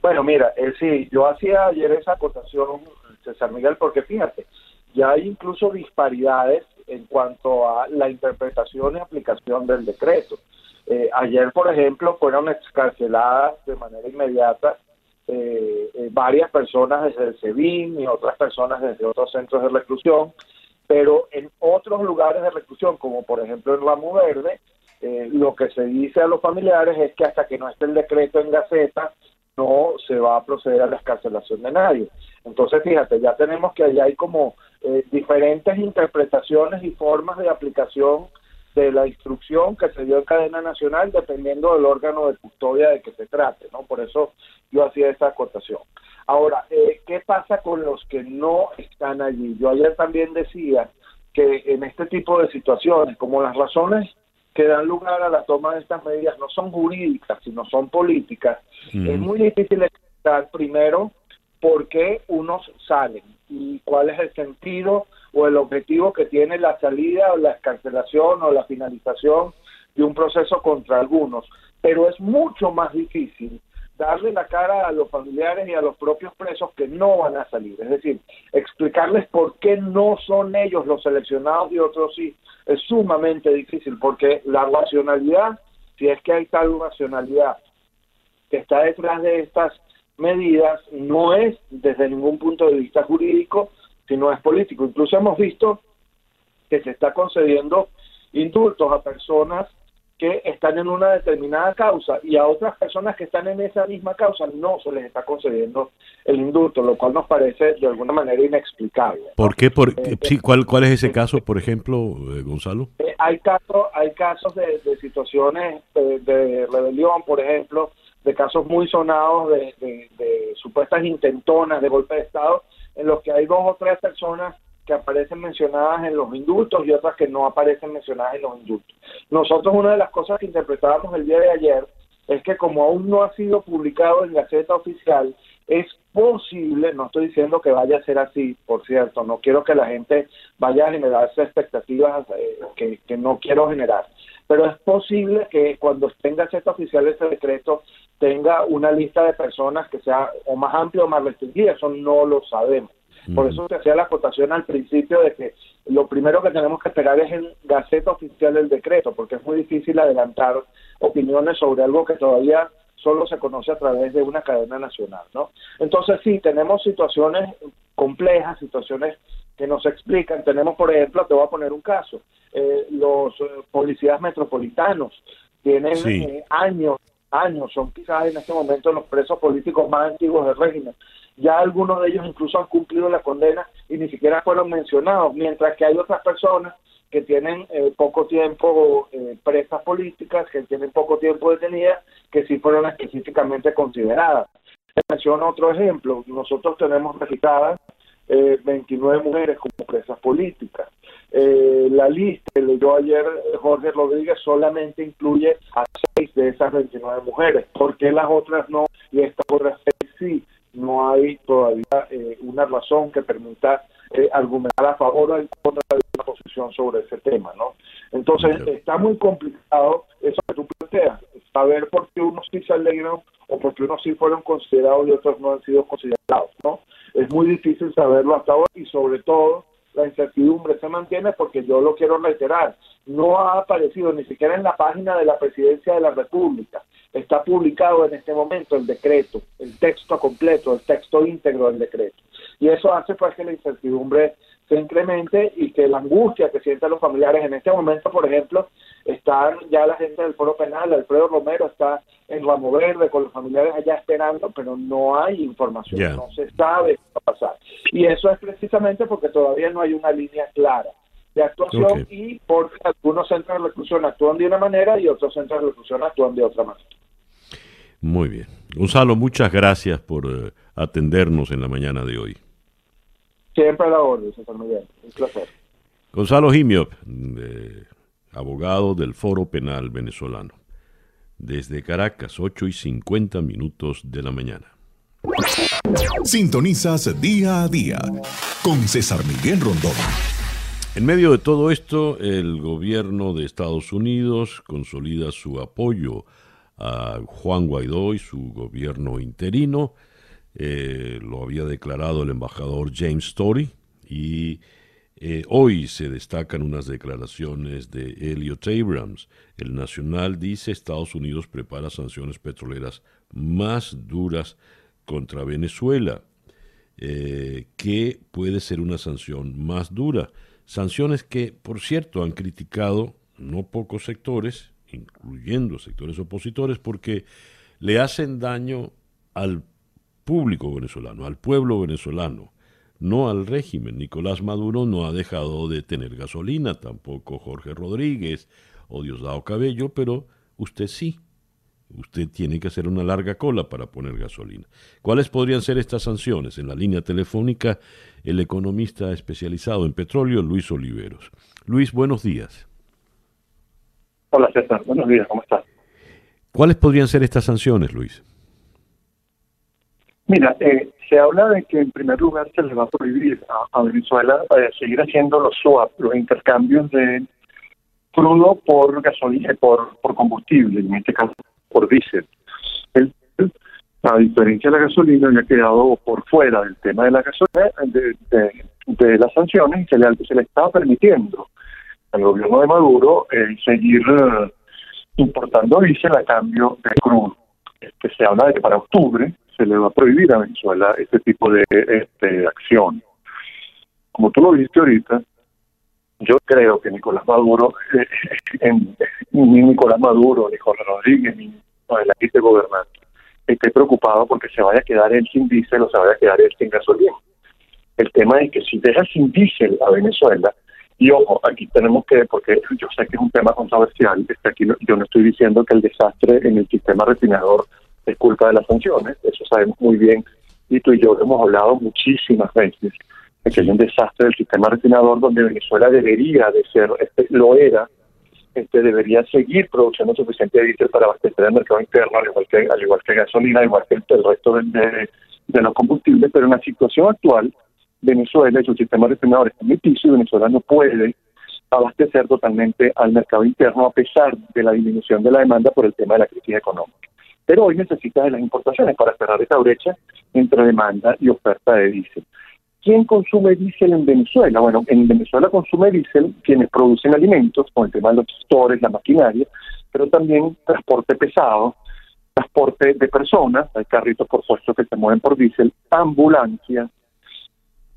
Bueno, mira, eh, sí, yo hacía ayer esa acotación, César Miguel, porque fíjate, ya hay incluso disparidades en cuanto a la interpretación y aplicación del decreto. Eh, ayer, por ejemplo, fueron excarceladas de manera inmediata eh, eh, varias personas desde el SEBIN y otras personas desde otros centros de reclusión, pero en otros lugares de reclusión, como por ejemplo en Ramo Verde, lo que se dice a los familiares es que hasta que no esté el decreto en Gaceta, no se va a proceder a la escarcelación de nadie. Entonces, fíjate, ya tenemos que allá hay como eh, diferentes interpretaciones y formas de aplicación de la instrucción que se dio en cadena nacional dependiendo del órgano de custodia de que se trate, ¿no? Por eso yo hacía esa acotación. Ahora, eh, ¿qué pasa con los que no están allí? Yo ayer también decía que en este tipo de situaciones, como las razones que dan lugar a la toma de estas medidas no son jurídicas, sino son políticas, es muy difícil explicar primero por qué unos salen y cuál es el sentido o el objetivo que tiene la salida o la escarcelación o la finalización de un proceso contra algunos. Pero es mucho más difícil darle la cara a los familiares y a los propios presos que no van a salir. Es decir, explicarles por qué no son ellos los seleccionados y otros sí. Es sumamente difícil porque la racionalidad, si es que hay tal racionalidad que está detrás de estas medidas no es desde ningún punto de vista jurídico, sino es político. Incluso hemos visto que se está concediendo indultos a personas que están en una determinada causa y a otras personas que están en esa misma causa no se les está concediendo el indulto, lo cual nos parece de alguna manera inexplicable. ¿Por qué? Por, eh, sí, ¿cuál, ¿Cuál es ese caso, por ejemplo, eh, Gonzalo? Eh, hay, casos, hay casos de, situaciones de, rebelión, por ejemplo, de casos muy sonados de, de supuestas intentonas de golpe de Estado, en los que hay dos o tres personas que aparecen mencionadas en los indultos y otras que no aparecen mencionadas en los indultos. Nosotros una de las cosas que interpretábamos el día de ayer es que como aún no ha sido publicado en Gaceta Oficial, es posible, no estoy diciendo que vaya a ser así, por cierto, no quiero que la gente vaya a generarse expectativas eh, que, no quiero generar, pero es posible que cuando esté en Gaceta Oficial ese decreto tenga una lista de personas que sea o más amplia o más restringida, eso no lo sabemos. Por eso se hacía la acotación al principio de que lo primero que tenemos que esperar es en Gaceta Oficial el decreto, porque es muy difícil adelantar opiniones sobre algo que todavía solo se conoce a través de una cadena nacional, ¿no? Entonces sí, tenemos situaciones complejas, situaciones que nos explican. Tenemos, por ejemplo, te voy a poner un caso, eh, los eh, policías metropolitanos tienen eh, años, años, son quizás en este momento los presos políticos más antiguos del régimen ya algunos de ellos incluso han cumplido la condena y ni siquiera fueron mencionados, mientras que hay otras personas que tienen eh, poco tiempo eh, presas políticas, que tienen poco tiempo detenidas, que sí fueron específicamente consideradas. Menciono otro ejemplo, nosotros tenemos registradas eh, 29 mujeres como presas políticas. Eh, la lista que leyó ayer Jorge Rodríguez solamente incluye a seis de esas 29 mujeres. ¿Por qué las otras no y estas otras seis sí? No hay todavía eh, una razón que permita eh, argumentar a favor o en contra de una posición sobre ese tema, ¿no? Entonces, está muy complicado eso que tú planteas, saber por qué unos sí se alegran o por qué unos sí fueron considerados y otros no han sido considerados, ¿no? Es muy difícil saberlo hasta ahora y sobre todo la incertidumbre se mantiene porque yo lo quiero reiterar, no ha aparecido ni siquiera en la página de la presidencia de la República, está publicado en este momento el decreto, el texto completo, el texto íntegro del decreto. Y eso hace pues que la incertidumbre se incremente y que la angustia que sienten los familiares en este momento, por ejemplo, están ya la gente del Foro Penal, Alfredo Romero está en Ramo Verde con los familiares allá esperando, pero no hay información, no se sabe qué va a pasar. Y eso es precisamente porque todavía no hay una línea clara de actuación y porque algunos centros de reclusión actúan de una manera y otros centros de reclusión actúan de otra manera. Muy bien. Gonzalo, muchas gracias por eh, atendernos en la mañana de hoy. Siempre a la orden, señor Miguel. Un placer. Gonzalo Jimiop, abogado del Foro Penal Venezolano. Desde Caracas, 8 y 50 minutos de la mañana. Sintonizas día a día con César Miguel Rondón. En medio de todo esto, el gobierno de Estados Unidos consolida su apoyo a Juan Guaidó y su gobierno interino. Eh, lo había declarado el embajador James Story y eh, hoy se destacan unas declaraciones de Elliot Abrams. El Nacional dice Estados Unidos prepara sanciones petroleras más duras contra Venezuela. Eh, ¿Qué puede ser una sanción más dura? Sanciones que, por cierto, han criticado no pocos sectores, incluyendo sectores opositores, porque le hacen daño al público venezolano, al pueblo venezolano, no al régimen. Nicolás Maduro no ha dejado de tener gasolina, tampoco Jorge Rodríguez o Diosdado Cabello, pero usted sí. Usted tiene que hacer una larga cola para poner gasolina. ¿Cuáles podrían ser estas sanciones? En la línea telefónica, el economista especializado en petróleo, Luis Oliveros. Luis, buenos días. Hola César, buenos días, ¿cómo estás? ¿Cuáles podrían ser estas sanciones, Luis? Mira, eh, se habla de que en primer lugar se le va a prohibir a, Venezuela eh, seguir haciendo los swap, los intercambios de crudo por gasolina, por, por combustible, en este caso por diésel. a diferencia de la gasolina, ha quedado por fuera del tema de la gasolina, de, las sanciones, y se le, se le está permitiendo al gobierno de Maduro eh, seguir eh, importando diésel a cambio de crudo. Este, se habla de que para octubre se le va a prohibir a Venezuela este tipo de este, acción. Como tú lo viste ahorita, Yo creo que Nicolás Maduro, ni Nicolás Maduro, ni Jorge Rodríguez, ni el aquí gobernante, esté preocupado porque se vaya a quedar él sin diésel o se vaya a quedar él sin gasolina. El tema es que si deja sin diésel a Venezuela, y ojo, aquí tenemos que, porque yo sé que es un tema controversial, que aquí yo no estoy diciendo que el desastre en el sistema refinador es culpa de las sanciones, eso sabemos muy bien, y tú y yo hemos hablado muchísimas veces de que hay un desastre del sistema refinador donde Venezuela debería de ser, este, lo era, este, debería seguir produciendo suficiente diésel para abastecer el mercado interno, al igual que, al igual que gasolina, al igual que el, resto de, de, los combustibles, pero en la situación actual, Venezuela y su sistema refinador está en y Venezuela no puede abastecer totalmente al mercado interno a pesar de la disminución de la demanda por el tema de la crisis económica. Pero hoy necesita de las importaciones para cerrar esa brecha entre demanda y oferta de diésel. ¿Quién consume diésel en Venezuela? Bueno, en Venezuela consume diésel quienes producen alimentos, con el tema de los gestores, la maquinaria, pero también transporte pesado, transporte de personas, hay carritos por supuesto que se mueven por diésel, ambulancias,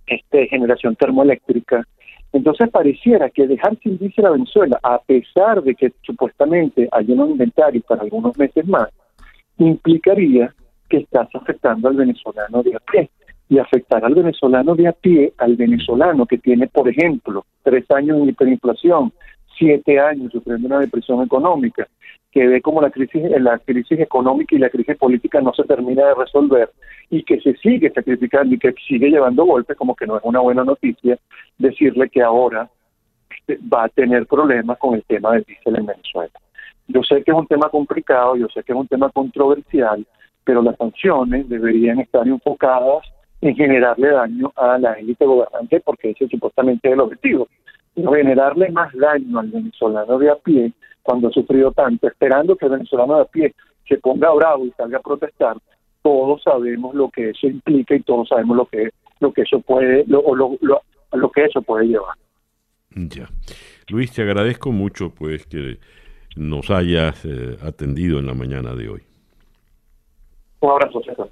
este, generación termoeléctrica. Entonces pareciera que dejar sin diésel a Venezuela, a pesar de que supuestamente hay un inventario para algunos meses más, implicaría que estás afectando al venezolano de a pie y afectar al venezolano de a pie, al venezolano que tiene, por ejemplo, tres años de hiperinflación, siete años sufriendo una depresión económica, que ve como la crisis, la crisis económica y la crisis política no se termina de resolver y que se sigue sacrificando y que sigue llevando golpes, como que no es una buena noticia decirle que ahora va a tener problemas con el tema del diésel en Venezuela. Yo sé que es un tema complicado, yo sé que es un tema controversial, pero las sanciones deberían estar enfocadas en generarle daño a la élite gobernante, porque ese supuestamente es el objetivo. Pero generarle más daño al venezolano de a pie, cuando ha sufrido tanto, esperando que el venezolano de a pie se ponga bravo y salga a protestar, todos sabemos lo que eso implica y todos sabemos lo que lo que eso puede lo, lo, lo, que eso puede llevar. Ya. Luis, te agradezco mucho pues que nos hayas eh, atendido en la mañana de hoy. Un abrazo, César.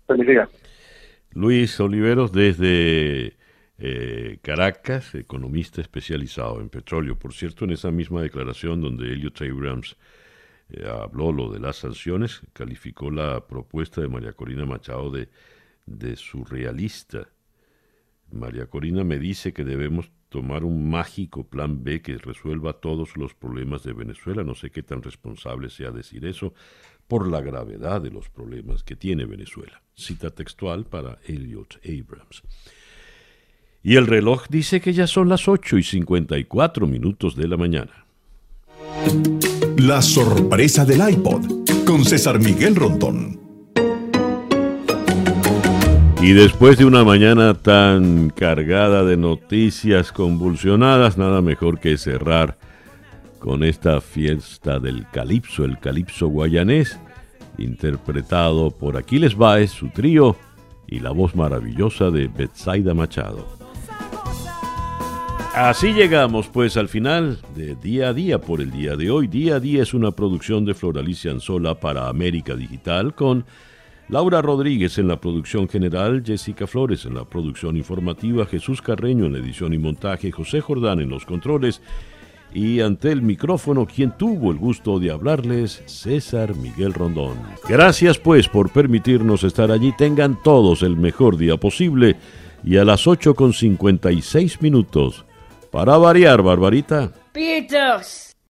Luis Oliveros desde eh, Caracas, economista especializado en petróleo. Por cierto, en esa misma declaración donde Elliot Abrams eh, habló lo de las sanciones, calificó la propuesta de María Corina Machado de, de surrealista. María Corina me dice que debemos tomar un mágico plan B que resuelva todos los problemas de Venezuela. No sé qué tan responsable sea decir eso por la gravedad de los problemas que tiene Venezuela. Cita textual para Elliot Abrams. Y el reloj dice que ya son las 8 y 54 minutos de la mañana. La sorpresa del iPod con César Miguel Rondón. Y después de una mañana tan cargada de noticias convulsionadas, nada mejor que cerrar con esta fiesta del calipso, el calipso guayanés, interpretado por Aquiles Baez, su trío, y la voz maravillosa de Betsaida Machado. Así llegamos pues al final de Día a Día por el día de hoy. Día a Día es una producción de Floralicia Anzola para América Digital con Laura Rodríguez en la producción general, Jessica Flores en la producción informativa, Jesús Carreño en la edición y montaje, José Jordán en los controles y ante el micrófono quien tuvo el gusto de hablarles, César Miguel Rondón. Gracias pues por permitirnos estar allí. Tengan todos el mejor día posible y a las 8 con 56 minutos. Para variar, Barbarita. Pitos.